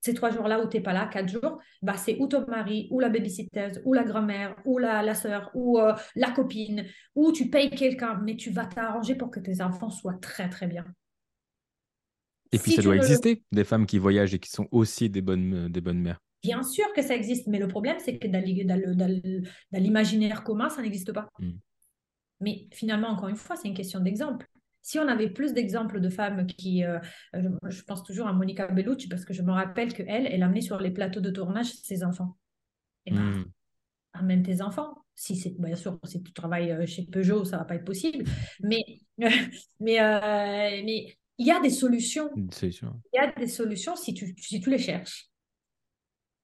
ces trois jours-là où tu n'es pas là, quatre jours, bah, c'est ou ton mari, ou la babysitteuse, ou la grand-mère, ou la, la soeur, ou euh, la copine, ou tu payes quelqu'un, mais tu vas t'arranger pour que tes enfants soient très, très bien. Et puis, ça doit exister, des femmes qui voyagent et qui sont aussi des bonnes, des bonnes mères. Bien sûr que ça existe, mais le problème, c'est que dans l'imaginaire commun, ça n'existe pas. Hmm. Mais finalement, encore une fois, c'est une question d'exemple. Si on avait plus d'exemples de femmes qui, euh, je, pense toujours à Monica Bellucci parce que je me rappelle que elle, elle amenait sur les plateaux de tournage ses enfants. Et ben, hmm. amène tes enfants. Si c'est bien sûr si tu travailles euh, chez Peugeot, ça va pas être possible. Mais mais euh, mais il y a des solutions. Il y a des solutions si tu si tu les cherches.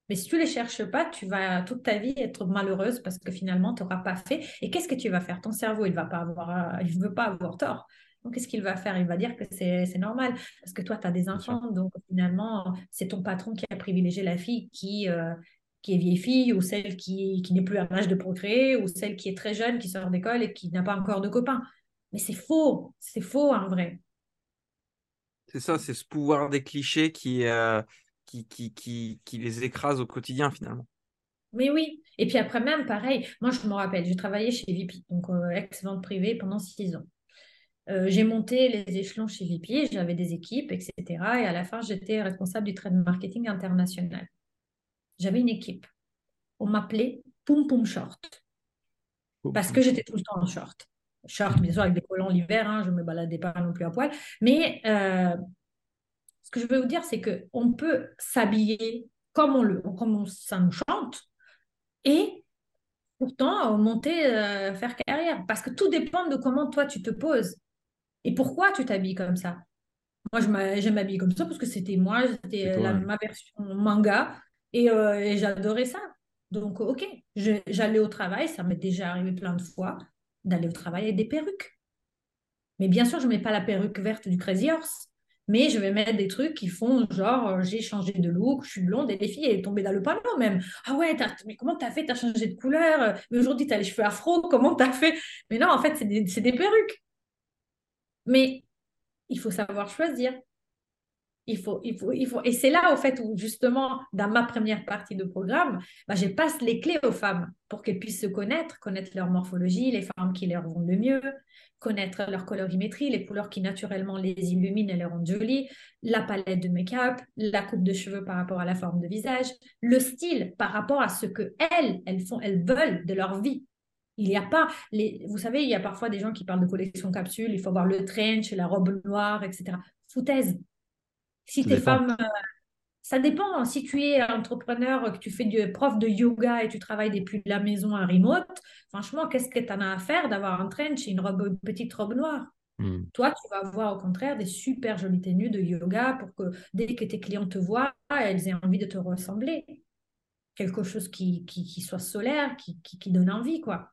Mais si tu les cherches pas, tu vas toute ta vie être malheureuse parce que finalement, tu n'auras pas fait. Et qu'est-ce que tu vas faire? Ton cerveau, il va pas avoir, il veut pas avoir tort. Donc, qu'est-ce qu'il va faire? Il va dire que c'est normal parce que toi, tu as des enfants. Donc, finalement, c'est ton patron qui a privilégié la fille qui, euh, qui est vieille fille ou celle qui, qui n'est plus à l'âge de procréer ou celle qui est très jeune, qui sort d'école et qui n'a pas encore de copains. Mais c'est faux. C'est faux en vrai. C'est ça, c'est ce pouvoir des clichés qui, euh, qui, qui, qui, qui les écrase au quotidien finalement. Mais oui. Et puis après même, pareil, moi je me rappelle, j'ai travaillé chez VP, donc euh, ex-vente privée pendant six ans. Euh, j'ai monté les échelons chez VP, j'avais des équipes, etc. Et à la fin, j'étais responsable du trade marketing international. J'avais une équipe. On m'appelait Poum Poum Short. Parce que j'étais tout le temps en short. Short, bien sûr, avec des collants l'hiver, hein, je ne me baladais pas non plus à poil. Mais euh, ce que je veux vous dire, c'est qu'on peut s'habiller comme, on le, comme ça nous chante et pourtant monter, euh, faire carrière. Parce que tout dépend de comment toi tu te poses. Et pourquoi tu t'habilles comme ça? Moi, je m'habille comme ça parce que c'était moi, c'était ma version manga euh, et, j'adorais ça. Donc, ok, j'allais au travail, ça m'est déjà arrivé plein de fois d'aller au travail avec des perruques. Mais bien sûr, je ne mets pas la perruque verte du Crazy Horse, mais je vais mettre des trucs qui font genre, euh, j'ai changé de look, je suis blonde, et les filles, elles tombées dans le panneau même. Ah ouais, mais comment t'as fait? T'as changé de couleur? Mais aujourd'hui, t'as les cheveux afro, comment t'as fait? Mais non, en fait, c'est des perruques. Mais il faut savoir choisir. Il faut, il faut, il faut. Et c'est là, au fait, où justement, dans ma première partie de programme, bah, je passe les clés aux femmes pour qu'elles puissent se connaître, connaître leur morphologie, les femmes qui leur vont le mieux, connaître leur colorimétrie, les couleurs qui naturellement les illuminent et les rendent jolies, la palette de make-up, la coupe de cheveux par rapport à la forme de visage, le style par rapport à ce que elles, elles font, elles veulent de leur vie. Il n'y a pas, les, vous savez, il y a parfois des gens qui parlent de collection capsule, il faut avoir le trench, la robe noire, etc. Foutaise. Si tu es femme, euh, ça dépend. Si tu es entrepreneur, que tu fais du prof de yoga et tu travailles depuis la maison à remote, franchement, qu'est-ce que tu en as à faire d'avoir un trench et une, robe, petite robe noire? Hmm. Toi, tu vas avoir au contraire des super jolies tenues de yoga pour que dès que tes clients te voient, elles aient envie de te ressembler. Quelque chose qui, qui, soit solaire, qui, qui donne envie, quoi.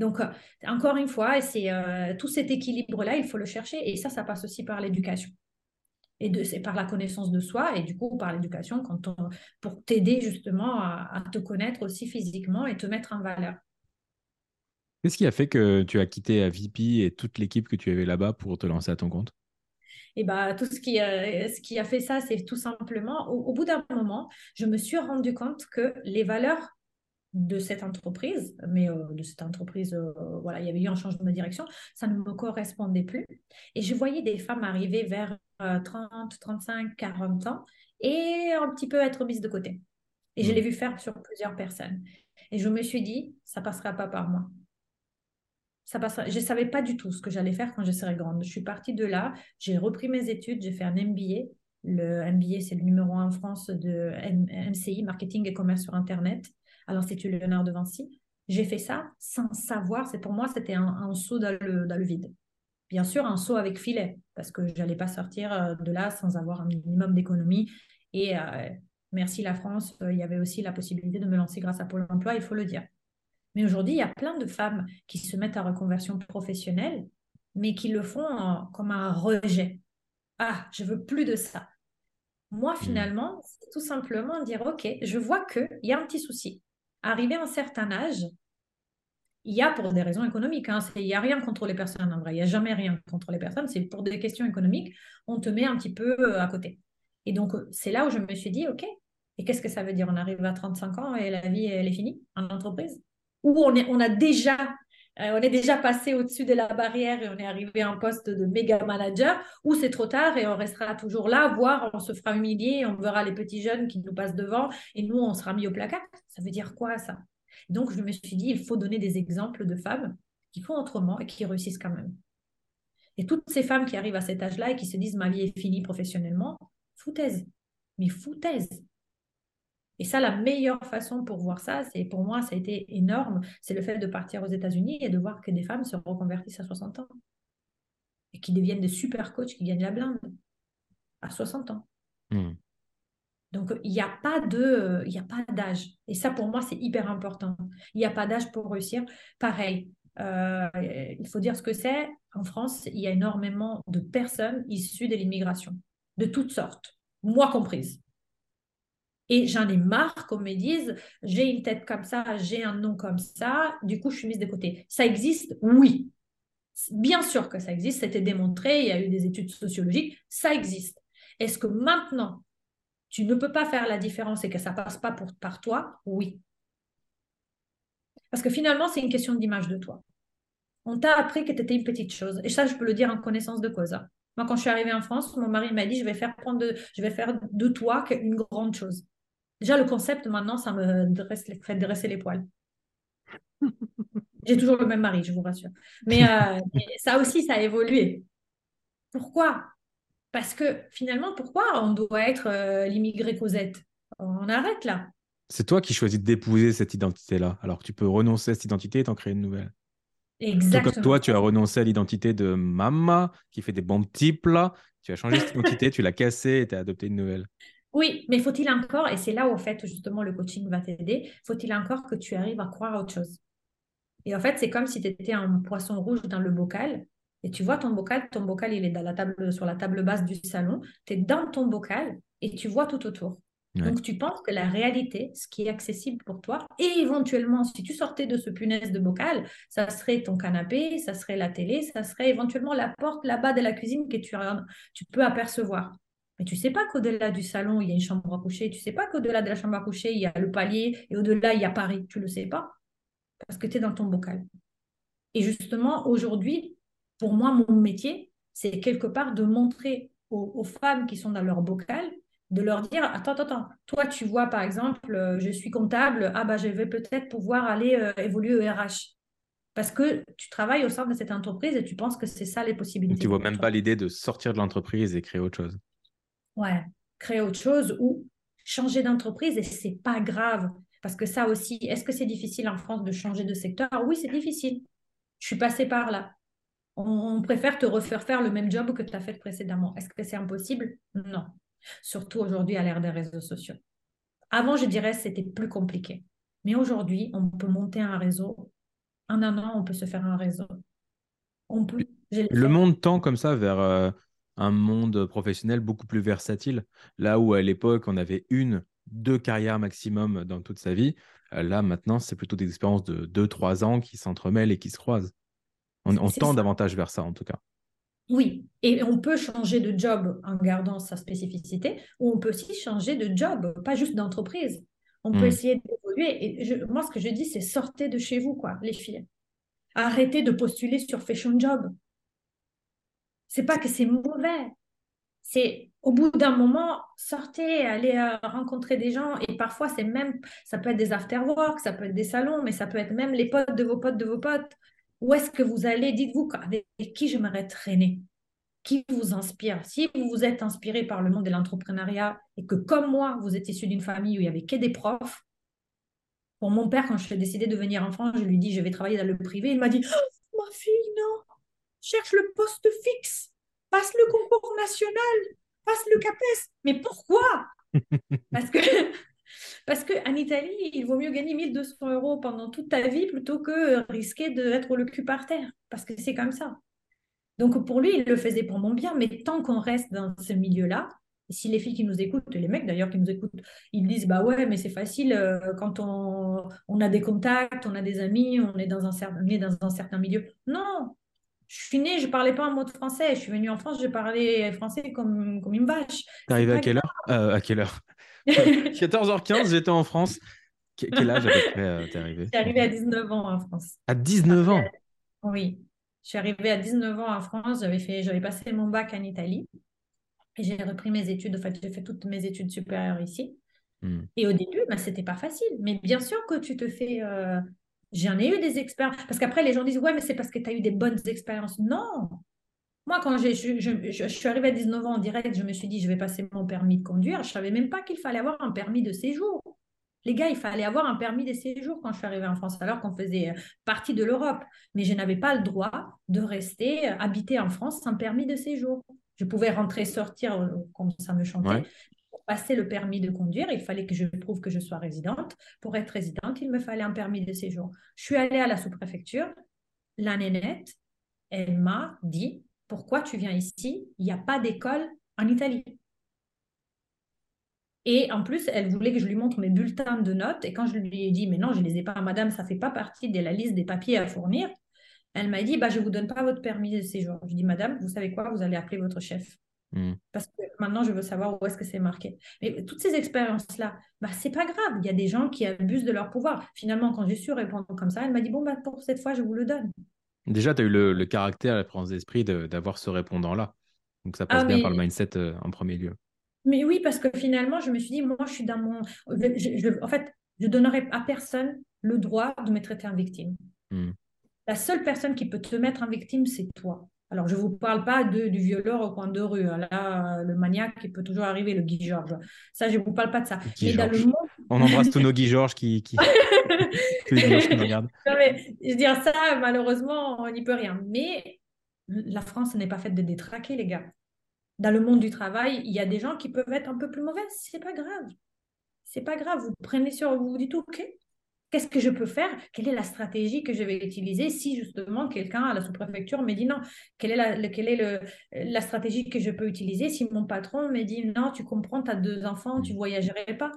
Donc, euh, encore une fois, c'est euh, tout cet équilibre-là, il faut le chercher. Et ça, ça passe aussi par l'éducation. Et de, c'est par la connaissance de soi et du coup par l'éducation quand pour t'aider justement à, te connaître aussi physiquement et te mettre en valeur. Qu'est-ce qui a fait que tu as quitté VP et toute l'équipe que tu avais là-bas pour te lancer à ton compte? Et bah, tout ce qui, euh, ce qui a fait ça, c'est tout simplement, au bout d'un moment, je me suis rendu compte que les valeurs de cette entreprise, mais euh, de cette entreprise, euh, voilà, il y avait eu un changement de direction, ça ne me correspondait plus. Et je voyais des femmes arriver vers 30, 35, 40 ans et un petit peu être mises de côté. Et je mmh. l'ai vu faire sur plusieurs personnes. Et je me suis dit, ça passera pas par moi. Ça passera... Je ne savais pas du tout ce que j'allais faire quand je serais grande. Je suis partie de là, j'ai repris mes études, j'ai fait un MBA. Le MBA, c'est le numéro un en France de MCI, Marketing et Commerce sur Internet à l'Institut Léonard de Vinci. J'ai fait ça sans savoir. C'est pour moi, c'était un, saut dans le, vide. Bien sûr, un saut avec filet, parce que je n'allais pas sortir euh, de là sans avoir un minimum d'économie. Et euh, merci la France, euh, il y avait aussi la possibilité de me lancer grâce à Pôle emploi, il faut le dire. Mais aujourd'hui, il y a plein de femmes qui se mettent à reconversion professionnelle, mais qui le font comme un rejet. Ah, je veux plus de ça. Moi, mmh. finalement, c'est tout simplement dire, OK, je vois qu'il y a un petit souci arrivé à un certain âge, il y a pour des raisons économiques. Hein. Il n'y a rien contre les personnes, en vrai. Il n'y a jamais rien contre les personnes. C'est pour des questions économiques, on te met un petit peu euh, à côté. Et donc, euh, c'est là où je me suis dit, OK, et qu'est-ce que ça veut dire? On arrive à 35 ans et la vie, elle est finie en entreprise? Ou on, est, on a déjà... Euh, on est déjà passé au-dessus de la barrière et on est arrivé à un poste de méga manager, ou c'est trop tard et on restera toujours là, voire on se fera humilier, on verra les petits jeunes qui nous passent devant et nous, on sera mis au placard. Ça veut dire quoi ça? Donc, je me suis dit, il faut donner des exemples de femmes qui font autrement et qui réussissent quand même. Et toutes ces femmes qui arrivent à cet âge-là et qui se disent, ma vie est finie professionnellement, foutaise. Mais foutaise. Et ça, la meilleure façon pour voir ça, c'est pour moi, ça a été énorme, c'est le fait de partir aux États-Unis et de voir que des femmes se reconvertissent à 60 ans et qui deviennent des super coachs qui gagnent la blinde à 60 ans. Hmm. Donc, il n'y a pas de, il a pas d'âge. Et ça, pour moi, c'est hyper important. Il n'y a pas d'âge pour réussir. Pareil, euh, il faut dire ce que c'est. En France, il y a énormément de personnes issues de l'immigration, de toutes sortes, moi comprise. Et j'en ai marre qu'on me dise, j'ai une tête comme ça, j'ai un nom comme ça, du coup, je suis mise de côté. Ça existe, oui. Bien sûr que ça existe, c'était démontré, il y a eu des études sociologiques, ça existe. Est-ce que maintenant, tu ne peux pas faire la différence et que ça passe pas par toi, oui. Parce que finalement, c'est une question d'image de toi. On t'a appris que tu étais une petite chose. Et ça, je peux le dire en connaissance de cause. Hein. Moi, quand je suis arrivée en France, mon mari m'a dit, je vais faire, prendre de, je vais faire de toi une grande chose. Déjà, le concept, maintenant, ça me dresse, fait dresser les poils. J'ai toujours le même mari, je vous rassure. Mais, euh, mais ça aussi, ça a évolué. Pourquoi? Parce que finalement, pourquoi on doit être euh, l'immigré Cosette? On arrête là. C'est toi qui choisis d'épouser cette identité-là. Alors tu peux renoncer à cette identité et t'en créer une nouvelle. Exactement. Comme toi, tu as renoncé à l'identité de maman qui fait des bons petits plats. Tu as changé cette identité, tu l'as cassée et tu as adopté une nouvelle. Oui, mais faut-il encore, et c'est là où en fait justement le coaching va t'aider, faut-il encore que tu arrives à croire à autre chose? Et en fait, c'est comme si tu étais un poisson rouge dans le bocal et tu vois ton bocal, ton bocal, il est dans la table, sur la table basse du salon. Tu es dans ton bocal et tu vois tout autour. Donc, tu penses que la réalité, ce qui est accessible pour toi, et éventuellement, si tu sortais de ce punaise de bocal, ça serait ton canapé, ça serait la télé, ça serait éventuellement la porte là-bas de la cuisine que tu, tu peux apercevoir. Mais tu sais pas qu'au-delà du salon, il y a une chambre à coucher. Tu sais pas qu'au-delà de la chambre à coucher, il y a le palier et au-delà, il y a Paris. Tu le sais pas parce que tu es dans ton bocal. Et justement, aujourd'hui, pour moi, mon métier, c'est quelque part de montrer aux, femmes qui sont dans leur bocal, de leur dire attends, attends, attends, toi, tu vois, par exemple, euh, je suis comptable, ah bah, je vais peut-être pouvoir aller euh, évoluer au RH. Parce que tu travailles au sein de cette entreprise et tu penses que c'est ça les possibilités. Tu vois même pas l'idée de sortir de l'entreprise et créer autre chose. Ouais, créer autre chose ou changer d'entreprise et c'est pas grave. Parce que ça aussi, est-ce que c'est difficile en France de changer de secteur? Oui, c'est difficile. Je suis passée par là on, préfère te refaire faire le même job que tu as fait précédemment. Est-ce que c'est impossible? Non. Surtout aujourd'hui à l'ère des réseaux sociaux. Avant, je dirais c'était plus compliqué. Mais aujourd'hui, on peut monter un réseau. En un an, on peut se faire un réseau. On peut. Le monde tend comme ça vers euh, un monde professionnel beaucoup plus versatile. Là où à l'époque, on avait une, deux carrières maximum dans toute sa vie, euh, là maintenant, c'est plutôt des expériences de deux, trois ans qui s'entremêlent et qui se croisent. On, tend davantage vers ça, en tout cas. Oui, et on peut changer de job en gardant sa spécificité, ou on peut aussi changer de job, pas juste d'entreprise. On peut hmm. essayer d'évoluer. Et moi, ce que je dis, c'est sortez de chez vous, quoi, les filles. Arrêtez de postuler sur Fashion Job. C'est pas que c'est mauvais. C'est au bout d'un moment, sortez, allez euh, rencontrer des gens. Et parfois, c'est même, ça peut être des after-work, ça peut être des salons, mais ça peut être même les potes de vos potes de vos potes. Où est-ce que vous allez? Dites-vous avec qui j'aimerais traîner Qui vous inspire? Si vous vous êtes inspiré par le monde de l'entrepreneuriat et que, comme moi, vous êtes issu d'une famille où il n'y avait que des profs, pour mon père, quand je suis décidé de venir en France, je lui dis je vais travailler dans le privé. Il m'a dit oh, Ma fille, cherche le poste fixe, passe le concours national, passe le CAPES. Mais pourquoi? Parce que parce qu'en Italie, il vaut mieux gagner 1200 euros pendant toute ta vie plutôt que risquer d'être le cul par terre. Parce que c'est comme ça. Donc pour lui, il le faisait pour mon bien, mais tant qu'on reste dans ce milieu-là, si les filles qui nous écoutent, et les mecs d'ailleurs qui nous écoutent, ils disent bah ouais, mais c'est facile euh, quand on, on, a des contacts, on a des amis, on est dans un, certain, dans un certain milieu. Non, je suis née, je ne parlais pas un mot de français. Je suis venue en France, je parlais français comme, comme une vache. T'es arrivé à quelle heure? Euh, À quelle heure? 14h15, j'étais en France. Quel âge à peu près euh, t'es arrivé Je suis arrivée à 19 ans en France. À 19 ans? Oui. Je suis arrivée à 19 ans en France. J'avais, fait, j'avais passé mon bac en Italie. Et j'ai repris mes études. En fait, j'ai fait toutes mes études supérieures ici. Hmm. Et au début, bah, c'était pas facile. Mais bien sûr que tu te fais. Euh, j'en ai eu des expériences. Parce qu'après, les gens disent Ouais, mais c'est parce que tu as eu des bonnes expériences. Non moi, quand je, suis arrivée à 19 ans en direct, je me suis dit, je vais passer mon permis de conduire. Je ne savais même pas qu'il fallait avoir un permis de séjour. Les gars, il fallait avoir un permis de séjour quand je suis arrivée en France, alors qu'on faisait euh, partie de l'Europe. Mais je n'avais pas le droit de rester euh, habiter en France sans permis de séjour. Je pouvais rentrer, sortir euh, comme ça me chantait. Passer le permis de conduire, il fallait que je prouve que je sois résidente. Pour être résidente, il me fallait un permis de séjour. Je suis allée à la sous-préfecture. La nénette, elle m'a dit Pourquoi tu viens ici? Il n'y a pas d'école en Italie. Et en plus, elle voulait que je lui montre mes bulletins de notes. Et quand je lui ai dit, mais non, je ne les ai pas, madame, ça ne fait pas partie de la liste des papiers à fournir, elle m'a dit, bah, je ne vous donne pas votre permis de séjour. Je lui ai dit, madame, vous savez quoi, vous allez appeler votre chef. Hmm. Parce que maintenant, je veux savoir où est-ce que c'est marqué. Mais toutes ces expériences-là, bah, ce n'est pas grave. Il y a des gens qui abusent de leur pouvoir. Finalement, quand j'ai su répondre comme ça, elle m'a dit, bon, bah, pour cette fois, je vous le donne. Déjà, tu as eu le, caractère, la présence d'esprit d'avoir ce répondant-là. Donc, ça passe ah, bien par le mindset euh, en premier lieu. Mais oui, parce que finalement, je me suis dit, moi, je suis dans mon. en fait, je donnerai à personne le droit de me traiter en victime. Hmm. La seule personne qui peut te mettre en victime, c'est toi. Alors, je ne vous parle pas de, du violeur au coin de rue. Hein. Là, le maniaque qui peut toujours arriver, le Guy Georges. Ça, je ne vous parle pas de ça. On embrasse tous nos Guy Georges qui, qui... nous regardent. mais, je veux dire, ça, malheureusement, on n'y peut rien. Mais la France n'est pas faite de détraquer, les gars dans le monde du travail, il y a des gens qui peuvent être un peu plus mauvais. C'est pas grave. C'est pas grave. Vous prenez sur vous, vous dites OK. Qu'est-ce que je peux faire? Quelle est la stratégie que je vais utiliser si justement quelqu'un à la sous-préfecture me dit non? Quelle est, la, quelle est le, la stratégie que je peux utiliser si mon patron me dit non, tu comprends, tu as deux enfants, tu voyagerais pas?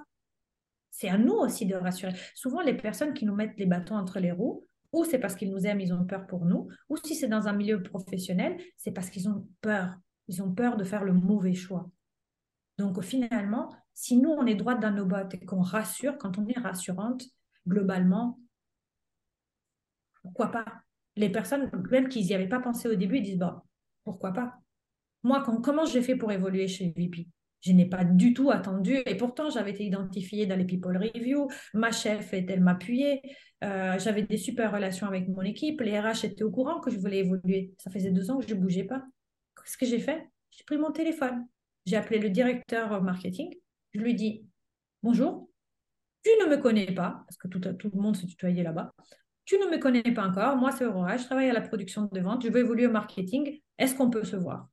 C'est à nous aussi de rassurer. Souvent, les personnes qui nous mettent les bâtons entre les roues, ou c'est parce qu'ils nous aiment, ils ont peur pour nous, ou si c'est dans un milieu professionnel, c'est parce qu'ils ont peur. Ils ont peur de faire le mauvais choix. Donc finalement, si nous, on est droit dans nos bottes et qu'on rassure, quand on est rassurante, globalement, pourquoi pas? Les personnes, même qui n'y avaient pas pensé au début, disent, bon, pourquoi pas? Moi, comment j'ai fait pour évoluer chez VP je n'ai pas du tout attendu. Et pourtant, j'avais été identifiée dans les People Review. Ma chef, elle m'appuyait. Euh, j'avais des super relations avec mon équipe. Les RH étaient au courant que je voulais évoluer. Ça faisait deux ans que je ne bougeais pas ce que j'ai fait? J'ai pris mon téléphone. J'ai appelé le directeur marketing. Je lui dis Bonjour, tu ne me connais pas, parce que tout, tout le monde se tutoyait là-bas. Tu ne me connais pas encore. Moi, c'est Aurora. Je travaille à la production de vente. Je veux évoluer au marketing. Est-ce qu'on peut se voir?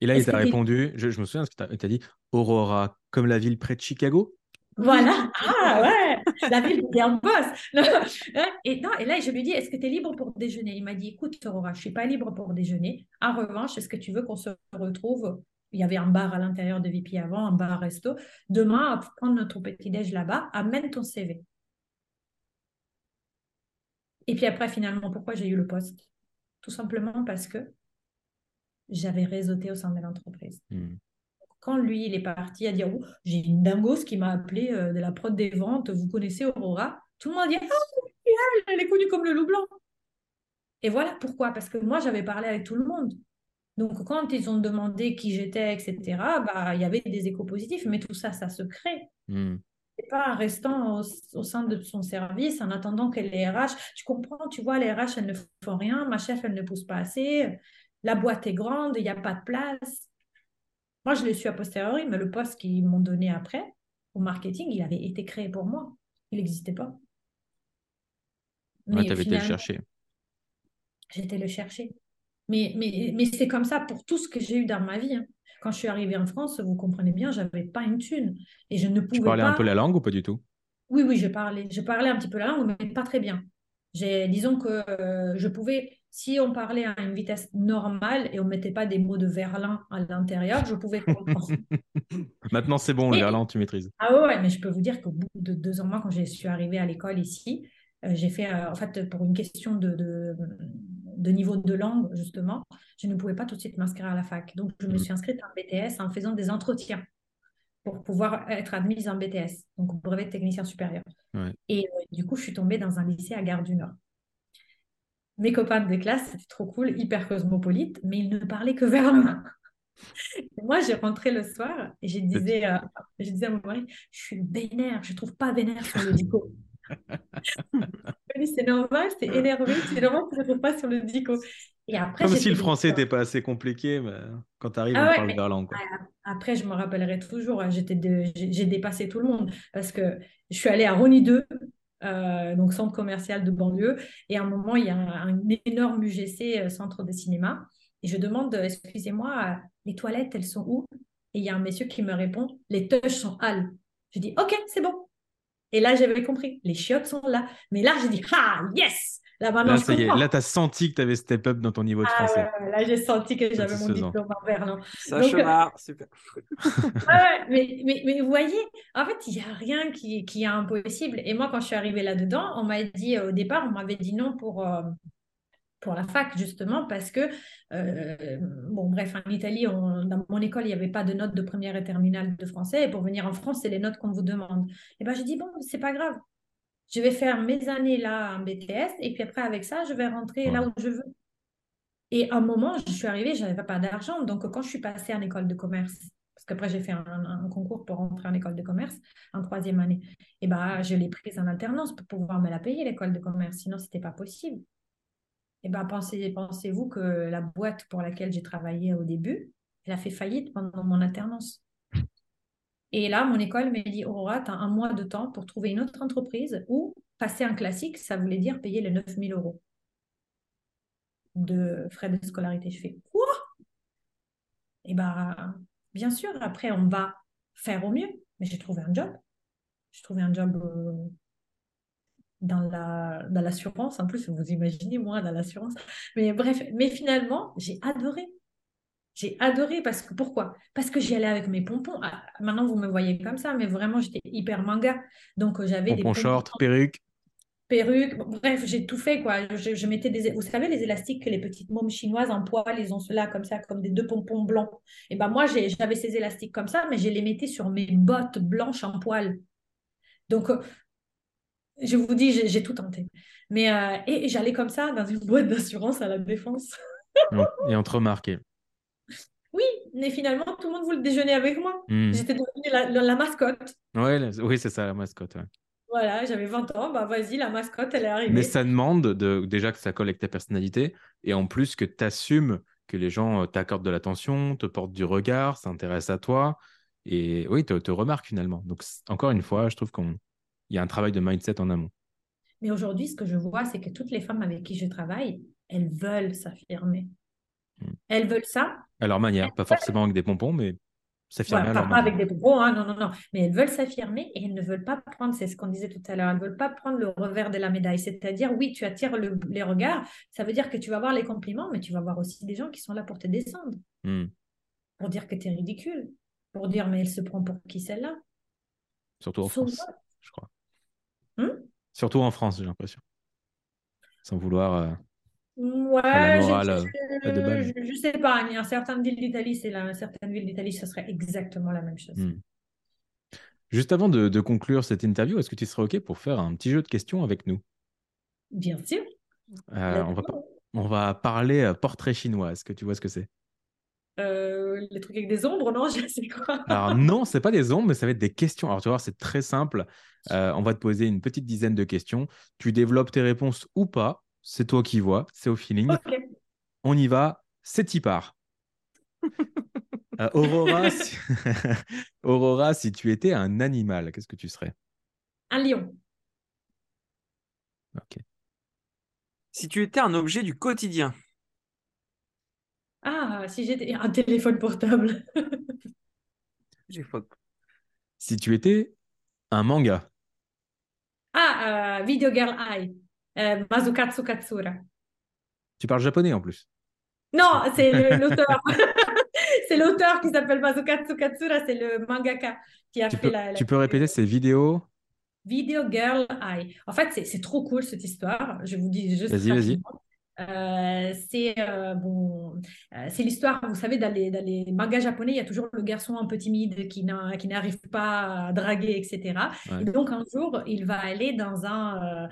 Et là, il t'a répondu je, me souviens, ce que tu as dit Aurora, comme la ville près de Chicago? Voilà. Ah ouais, la ville de boss. Et, non, et là, je lui dis, est-ce que tu es libre pour déjeuner? Il m'a dit, écoute, Aurora, je ne suis pas libre pour déjeuner. En revanche, est-ce que tu veux qu'on se retrouve Il y avait un bar à l'intérieur de VP avant, un bar resto. Demain, prendre notre petit-déj là-bas, amène ton CV. Et puis après, finalement, pourquoi j'ai eu le poste? Tout simplement parce que j'avais réseauté au sein de l'entreprise. Hmm. Quand lui, il est parti à dire, oh, j'ai une dingos qui m'a appelé euh, de la prod des ventes, vous connaissez Aurora? Tout le monde a dit, ah, elle est connue comme le loup blanc. Et voilà pourquoi, parce que moi, j'avais parlé avec tout le monde. Donc, quand ils ont demandé qui j'étais, etc., bah, il y avait des échos positifs, mais tout ça, ça se crée. Hmm. C'est pas en restant au, sein de son service, en attendant que les RH, tu comprends, tu vois, les RH, elles ne font rien, ma chef, elle ne pousse pas assez, la boîte est grande, il n'y a pas de place. Moi, je l'ai su a posteriori, mais le poste qu'ils m'ont donné après, au marketing, il avait été créé pour moi. Il n'existait pas. Mais tu avais été le chercher. J'étais le chercher. Mais, mais, mais c'est comme ça pour tout ce que j'ai eu dans ma vie. Hein. Quand je suis arrivée en France, vous comprenez bien, je n'avais pas une thune. Et je ne pouvais tu parlais un peu la langue ou pas du tout? Oui, oui, je parlais. Je parlais un petit peu la langue, mais pas très bien. Disons que euh, je pouvais si on parlait à une vitesse normale et on ne mettait pas des mots de verlan à l'intérieur, je pouvais comprendre. Maintenant, c'est bon, le Mais- verlan, tu maîtrises. Ah ouais, mais je peux vous dire qu'au bout de deux ans, moi, quand je suis arrivée à l'école ici, j'ai fait, euh, en fait, pour une question de, de, de niveau de langue, justement, je ne pouvais pas tout de suite m'inscrire à la fac. Donc, je me Mhm. suis inscrite en BTS en faisant des entretiens pour pouvoir être admise en BTS, donc brevet de technicien supérieur. Ouais. Et euh, du coup, je suis tombée dans un lycée à Gare du Nord. Mes copains de classe, c'était trop cool, hyper cosmopolite, mais ils ne parlaient que verlan. Moi, j'ai rentré le soir et je disais, euh, je disais à mon mari, je suis vénère, je ne trouve pas vénère sur le dico. C'est normal, c'est énervé, c'est normal que je ne trouve pas sur le dico. Et après, Comme si le français n'était pas assez compliqué, mais quand tu arrives, Ah on ouais, parle mais- verlan. Quoi. Après, je me rappellerai toujours, hein, j'étais de- j'ai dépassé tout le monde parce que je suis allée à Rony 2, euh, donc centre commercial de banlieue, et à un moment, il y a un, un énorme UGC, euh, centre de cinéma, et je demande, euh, excusez-moi, les toilettes, elles sont où? Et il y a un monsieur qui me répond, les touches sont halles. Je dis, ok, c'est bon. Et là, j'avais compris, les chiottes sont là. Mais là, j'ai dit, ah, yes! Là, maintenant, Là, je ça y est, comprends. là, tu as senti que tu avais step up dans ton niveau de Ah français. ouais, ouais, là, j'ai senti que j'avais mon diplôme en verlan. Ça, Donc, euh, Chemard, super. Ah ouais, mais, mais, mais vous voyez, en fait, il n'y a rien qui, qui est impossible. Et moi, quand je suis arrivée là-dedans, on m'a dit, au départ, on m'avait dit non pour, euh, pour la fac, justement, parce que, euh, bon, bref, en Italie, on- dans mon école, il n'y avait pas de notes de première et terminale de français. Et pour venir en France, c'est les notes qu'on vous demande. Et ben, j'ai dit, bon, c'est pas grave. Je vais faire mes années là en BTS, et puis après, avec ça, je vais rentrer là où je veux. Et à un moment, je suis arrivée, je n'avais pas d'argent. Donc, quand je suis passée en école de commerce, parce qu'après, j'ai fait un, un concours pour rentrer en école de commerce en troisième année, et ben, je l'ai prise en alternance pour pouvoir me la payer, l'école de commerce. Sinon, ce n'était pas possible. Et ben, pensez, pensez-vous que la boîte pour laquelle j'ai travaillé au début, elle a fait faillite pendant mon alternance? Et là, mon école m'a dit, Aurora, tu as un mois de temps pour trouver une autre entreprise ou passer un classique, ça voulait dire payer les 9000 euros de frais de scolarité. Je fais quoi? Et ben, bien sûr, après, on va faire au mieux. Mais j'ai trouvé un job. J'ai trouvé un job euh, dans la, dans l'assurance. En plus, vous imaginez, moi, dans l'assurance. Mais bref, mais finalement, j'ai adoré. J'ai adoré parce que pourquoi? Parce que j'y allais avec mes pompons. Ah, maintenant, vous me voyez comme ça, mais vraiment, j'étais hyper manga. Donc, euh, j'avais des Pompon pompons short, perruque. perruque. Bon, Bref, j'ai tout fait, quoi. Je, je mettais des... Vous savez, les élastiques que les petites mômes chinoises en poil, ils ont cela comme ça, comme des deux pompons blancs. Et ben moi, j'avais ces élastiques comme ça, mais je les mettais sur mes bottes blanches en poil. Donc, euh, je vous dis, j'ai tout tenté. Mais, euh, et, j'allais comme ça dans une boîte d'assurance à la Défense. Et on- te remarquait. Oui, mais finalement, tout le monde voulait déjeuner avec moi. Hmm. J'étais devenue la, la- la mascotte. Ouais, oui, c'est ça, la mascotte. ouais. Voilà, j'avais 20 ans. Bah, vas-y, la mascotte, elle est arrivée. Mais ça demande de, déjà que ça colle avec ta personnalité et en plus que tu assumes que les gens euh, t'accordent de l'attention, te portent du regard, s'intéressent à toi et oui, te, te remarquent finalement. Donc, encore une fois, je trouve qu'il y a un travail de mindset en amont. Mais aujourd'hui, ce que je vois, c'est que toutes les femmes avec qui je travaille, elles veulent s'affirmer. Mm. Elles veulent ça. À leur manière, pas forcément avec des pompons, mais s'affirmer Ouais, à pas, leur pas avec des propos, hein, non, non, non. Mais elles veulent s'affirmer et elles ne veulent pas prendre, c'est ce qu'on disait tout à l'heure, elles ne veulent pas prendre le revers de la médaille. C'est-à-dire, oui, tu attires le- les regards, ça veut dire que tu vas voir les compliments, mais tu vas voir aussi des gens qui sont là pour te descendre, Hmm. pour dire que tu es ridicule, pour dire, mais elle se prend pour qui celle-là? Surtout en France, je crois. Hmm? Surtout en France, j'ai l'impression. Sans vouloir. euh, Ouais, je- euh, je, sais pas, mais en certaines villes d'Italie, c'est là, certaines villes d'Italie, ce serait exactement la même chose. hmm. Juste avant de, de conclure cette interview, est-ce que tu serais OK pour faire un petit jeu de questions avec nous? Bien sûr. Euh, on, va, par- on va parler portrait chinois. Est-ce que tu vois ce que c'est? Euh, les trucs avec des ombres, non, je sais quoi. Alors non, c'est pas des ombres, mais ça va être des questions. Alors tu vas voir, c'est très simple. Euh, on va te poser une petite dizaine de questions. Tu développes tes réponses ou pas. C'est toi qui vois, c'est au feeling. On y va, c'est y part. Euh, Aurora, si... Aurora, si tu étais un animal, qu'est-ce que tu serais? Un lion. Ok. Si tu étais un objet du quotidien, Ah, si j'étais un téléphone portable. j'ai. Si tu étais un manga, Ah, euh, Video Girl Eye. Euh, Mazukatsu Katsura. Tu parles japonais en plus. Non, c'est l'auteur. c'est l'auteur qui s'appelle Masukatsu Katsura, c'est le mangaka qui a Tu fait peux, la, la tu peux répéter ces vidéos? Video Girl Eye. En fait, c'est c'est trop cool cette histoire. Je vous dis juste Vas-y, vas-y. Euh, c'est euh, bon, euh, c'est l'histoire, vous savez, dans les, dans les mangas japonais, il y a toujours le garçon un peu timide qui n'a- qui n'arrive pas à draguer, etc. Ouais. Et donc, un jour, il va aller dans un,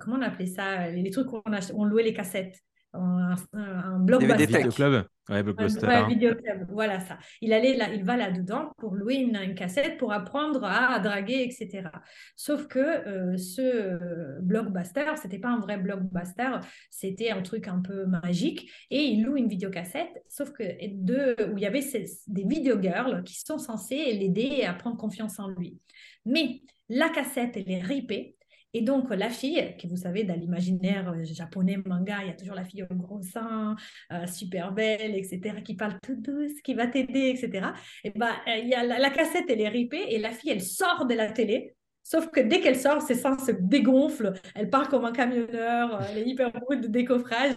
comment on appelait ça, les trucs où on louait les cassettes, un, un, blockbuster. Vidéoclub Ouais, Blockbuster. ouais, hein. voilà ça. Il allait là, il va là-dedans pour louer une, une cassette pour apprendre à, draguer, etc. Sauf que euh, ce blockbuster, c'était pas un vrai blockbuster, c'était un truc un peu magique. Et il loue une vidéocassette, sauf que de, où il y avait ces- des videogirls qui sont censées l'aider à prendre confiance en lui. Mais la cassette, elle est ripée. Et donc, la fille, que vous savez, dans l'imaginaire euh, japonais, manga, il y a toujours la fille au gros sein, euh, super belle, etc., qui parle tout douce, qui va t'aider, etc. Et ben, euh, il la, cassette, elle est ripée et la fille, elle sort de la télé. Sauf que dès qu'elle sort, ses seins se dégonflent, elle part comme un camionneur, elle est hyper brute de décoffrage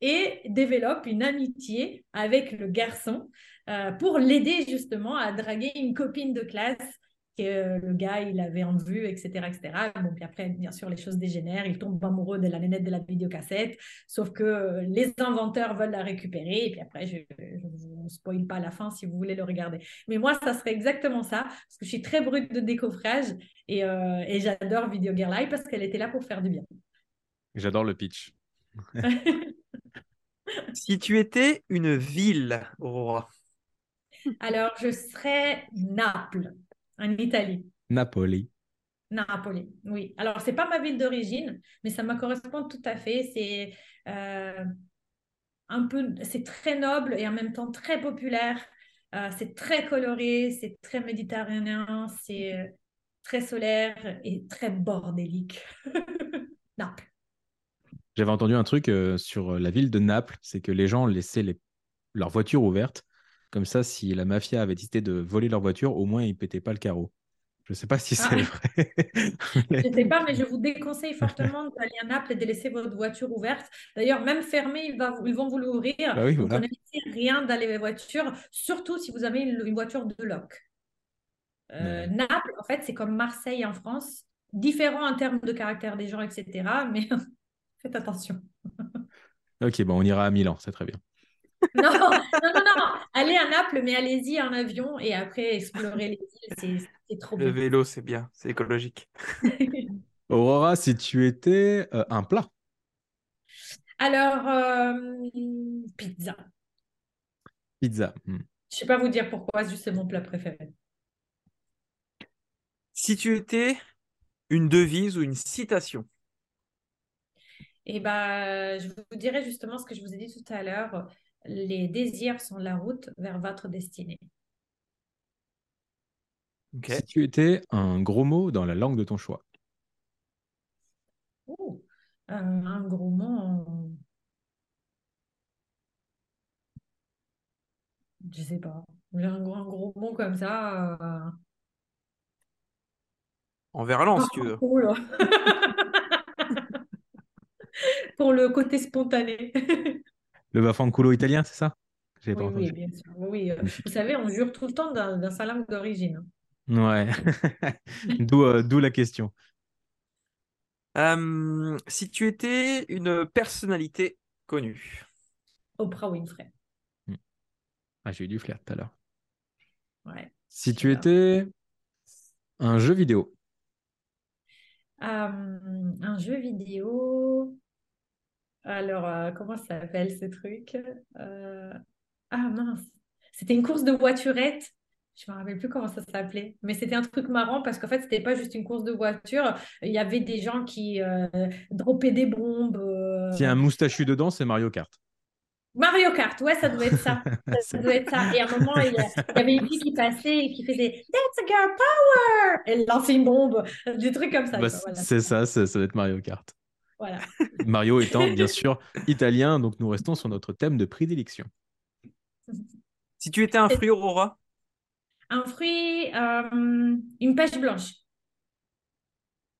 et développe une amitié avec le garçon pour l'aider justement à draguer une copine de classe que le gars il avait en vue, etc., etc. Bon, puis après, bien sûr, les choses dégénèrent. Il tombe amoureux de la nénette de la vidéocassette, sauf que euh, les inventeurs veulent la récupérer. Et puis après, je ne vous spoil pas la fin si vous voulez le regarder. Mais moi, ça serait exactement ça, parce que je suis très brute de décoffrage et, euh, et j'adore Video Girl Eye parce qu'elle était là pour faire du bien. J'adore le pitch. Si tu étais une ville, Aurora, Alors, je serais Naples, en Italie. Napoli. Napoli, oui. Alors, c'est pas ma ville d'origine, mais ça me correspond tout à fait. C'est euh, un peu, c'est très noble et en même temps très populaire. Euh, c'est très coloré, c'est très méditerranéen, c'est euh, très solaire et très bordélique. Naples. J'avais entendu un truc euh, sur la ville de Naples, c'est que les gens laissaient les... leurs voitures ouvertes. Comme ça, si la mafia avait décidé de voler leur voiture, au moins ils pétaient pas le carreau. Je sais pas si c'est Ah. vrai. Je ne sais pas, mais je vous déconseille fortement d'aller à Naples et de laisser votre voiture ouverte. D'ailleurs, même fermée, ils, va- ils vont vous l'ouvrir. Bah oui, voilà. rien dans les voitures, surtout si vous avez une, une voiture de loc. Euh, Ouais. Naples, en fait, c'est comme Marseille en France, différent en termes de caractère des gens, etc. Mais faites attention. ok, bon, on ira à Milan, c'est très bien. Non, non, non, non. Allez à Naples, mais allez-y en avion et après explorer les îles. C'est- trop le bien. vélo, c'est bien, c'est écologique. Aurora, si tu étais euh, un plat, Alors, euh, pizza. pizza. Hmm. Je ne sais pas vous dire pourquoi, juste c'est mon plat préféré. Si tu étais une devise ou une citation, Et ben, je vous dirais justement ce que je vous ai dit tout à l'heure. Les désirs sont la route vers votre destinée. ok Si tu étais un gros mot dans la langue de ton choix. Ouh, euh, un gros mot. Je sais pas. Un gros, un gros mot comme ça. euh, en verlan, si tu veux. cool. Pour le côté spontané. Le vaffanculo italien, c'est ça? Pas Oui, bien sûr. Oui, oui. Magnifique. Vous savez, on jure tout le temps dans, dans sa langue d'origine. Ouais. D'où euh, d'où la question. Euh, si tu étais une personnalité connue, Oprah Winfrey. Ah, j'ai eu du flair tout à l'heure. Ouais. Si tu étais un jeu vidéo, Euh, un jeu vidéo. Alors, euh, comment ça s'appelle ce truc? Euh, Ah mince, c'était une course de voiturette. Je me rappelle plus comment ça s'appelait, mais c'était un truc marrant parce qu'en fait, c'était pas juste une course de voiture. Il y avait des gens qui euh, droppaient des bombes. euh, s'il y a un moustachu dedans, c'est Mario Kart. Mario Kart, ouais, ça doit être ça. Ça doit être ça. Et à un moment, il y, a- il y avait une fille qui passait et qui faisait That's a girl power! Elle lançait une bombe, des trucs comme ça. Bah, voilà. c'est ça, ça doit être Mario Kart. Voilà. Mario étant bien sûr italien, donc nous restons sur notre thème de prédilection. si tu étais un fruit, Aurora, Un fruit, euh, une pêche blanche.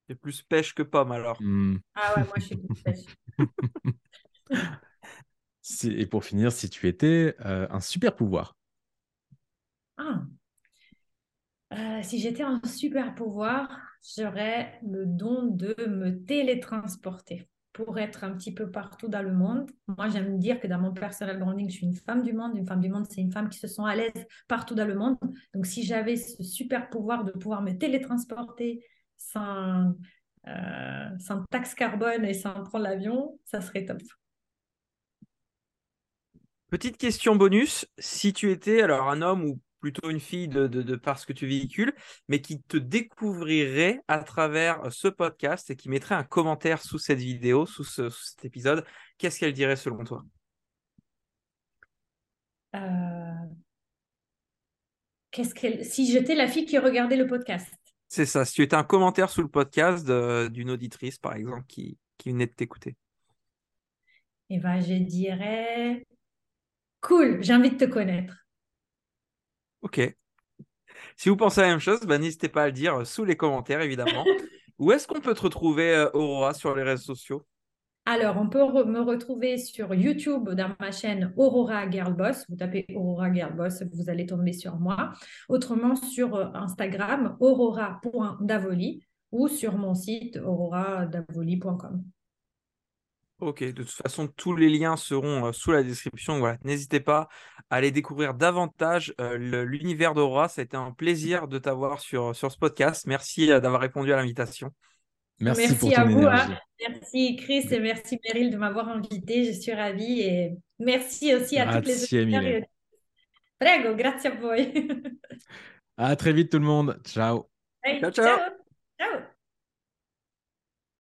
c'est plus pêche que pomme alors. Hmm, Ah ouais, moi je suis plus pêche. et pour finir, si tu étais euh, un super pouvoir. Ah. Euh, si j'étais un super pouvoir, j'aurais le don de me télétransporter pour être un petit peu partout dans le monde. Moi, j'aime dire que dans mon personal branding, je suis une femme du monde. Une femme du monde, c'est une femme qui se sent à l'aise partout dans le monde. Donc, si j'avais ce super pouvoir de pouvoir me télétransporter sans, euh, sans taxe carbone et sans prendre l'avion, ça serait top. Petite question bonus, si tu étais alors un homme ou plutôt une fille de, de, par ce que tu véhicules, mais qui te découvrirait à travers ce podcast et qui mettrait un commentaire sous cette vidéo, sous, cet épisode, qu'est-ce qu'elle dirait selon toi? Euh, qu'est-ce qu'elle... Si j'étais la fille qui regardait le podcast? C'est ça, si tu étais un commentaire sous le podcast d'une auditrice, par exemple, qui, qui venait de t'écouter. Eh ben, je dirais, cool, j'ai envie de te connaître. Ok. Si vous pensez à la même chose, bah, n'hésitez pas à le dire sous les commentaires, évidemment. Où est-ce qu'on peut te retrouver, euh, Aurora, sur les réseaux sociaux? Alors, on peut me retrouver sur YouTube dans ma chaîne Aurora Girlboss. Vous tapez Aurora Girlboss, vous allez tomber sur moi. Autrement, sur euh, Instagram, aurora.davoli ou sur mon site auroradavoli.com. Ok, de toute façon, tous les liens seront euh, sous la description. Voilà, n'hésitez pas à aller découvrir davantage euh, l'univers d'Aura. Ça a été un plaisir de t'avoir sur, sur ce podcast. Merci euh, d'avoir répondu à l'invitation. Merci, pour à vous. Hein. Merci Chris et merci Meryl de m'avoir invité. Je suis ravie et merci aussi à toutes les autres. Prego, grazie a voi. à très vite tout le monde. Ciao. ciao. ciao.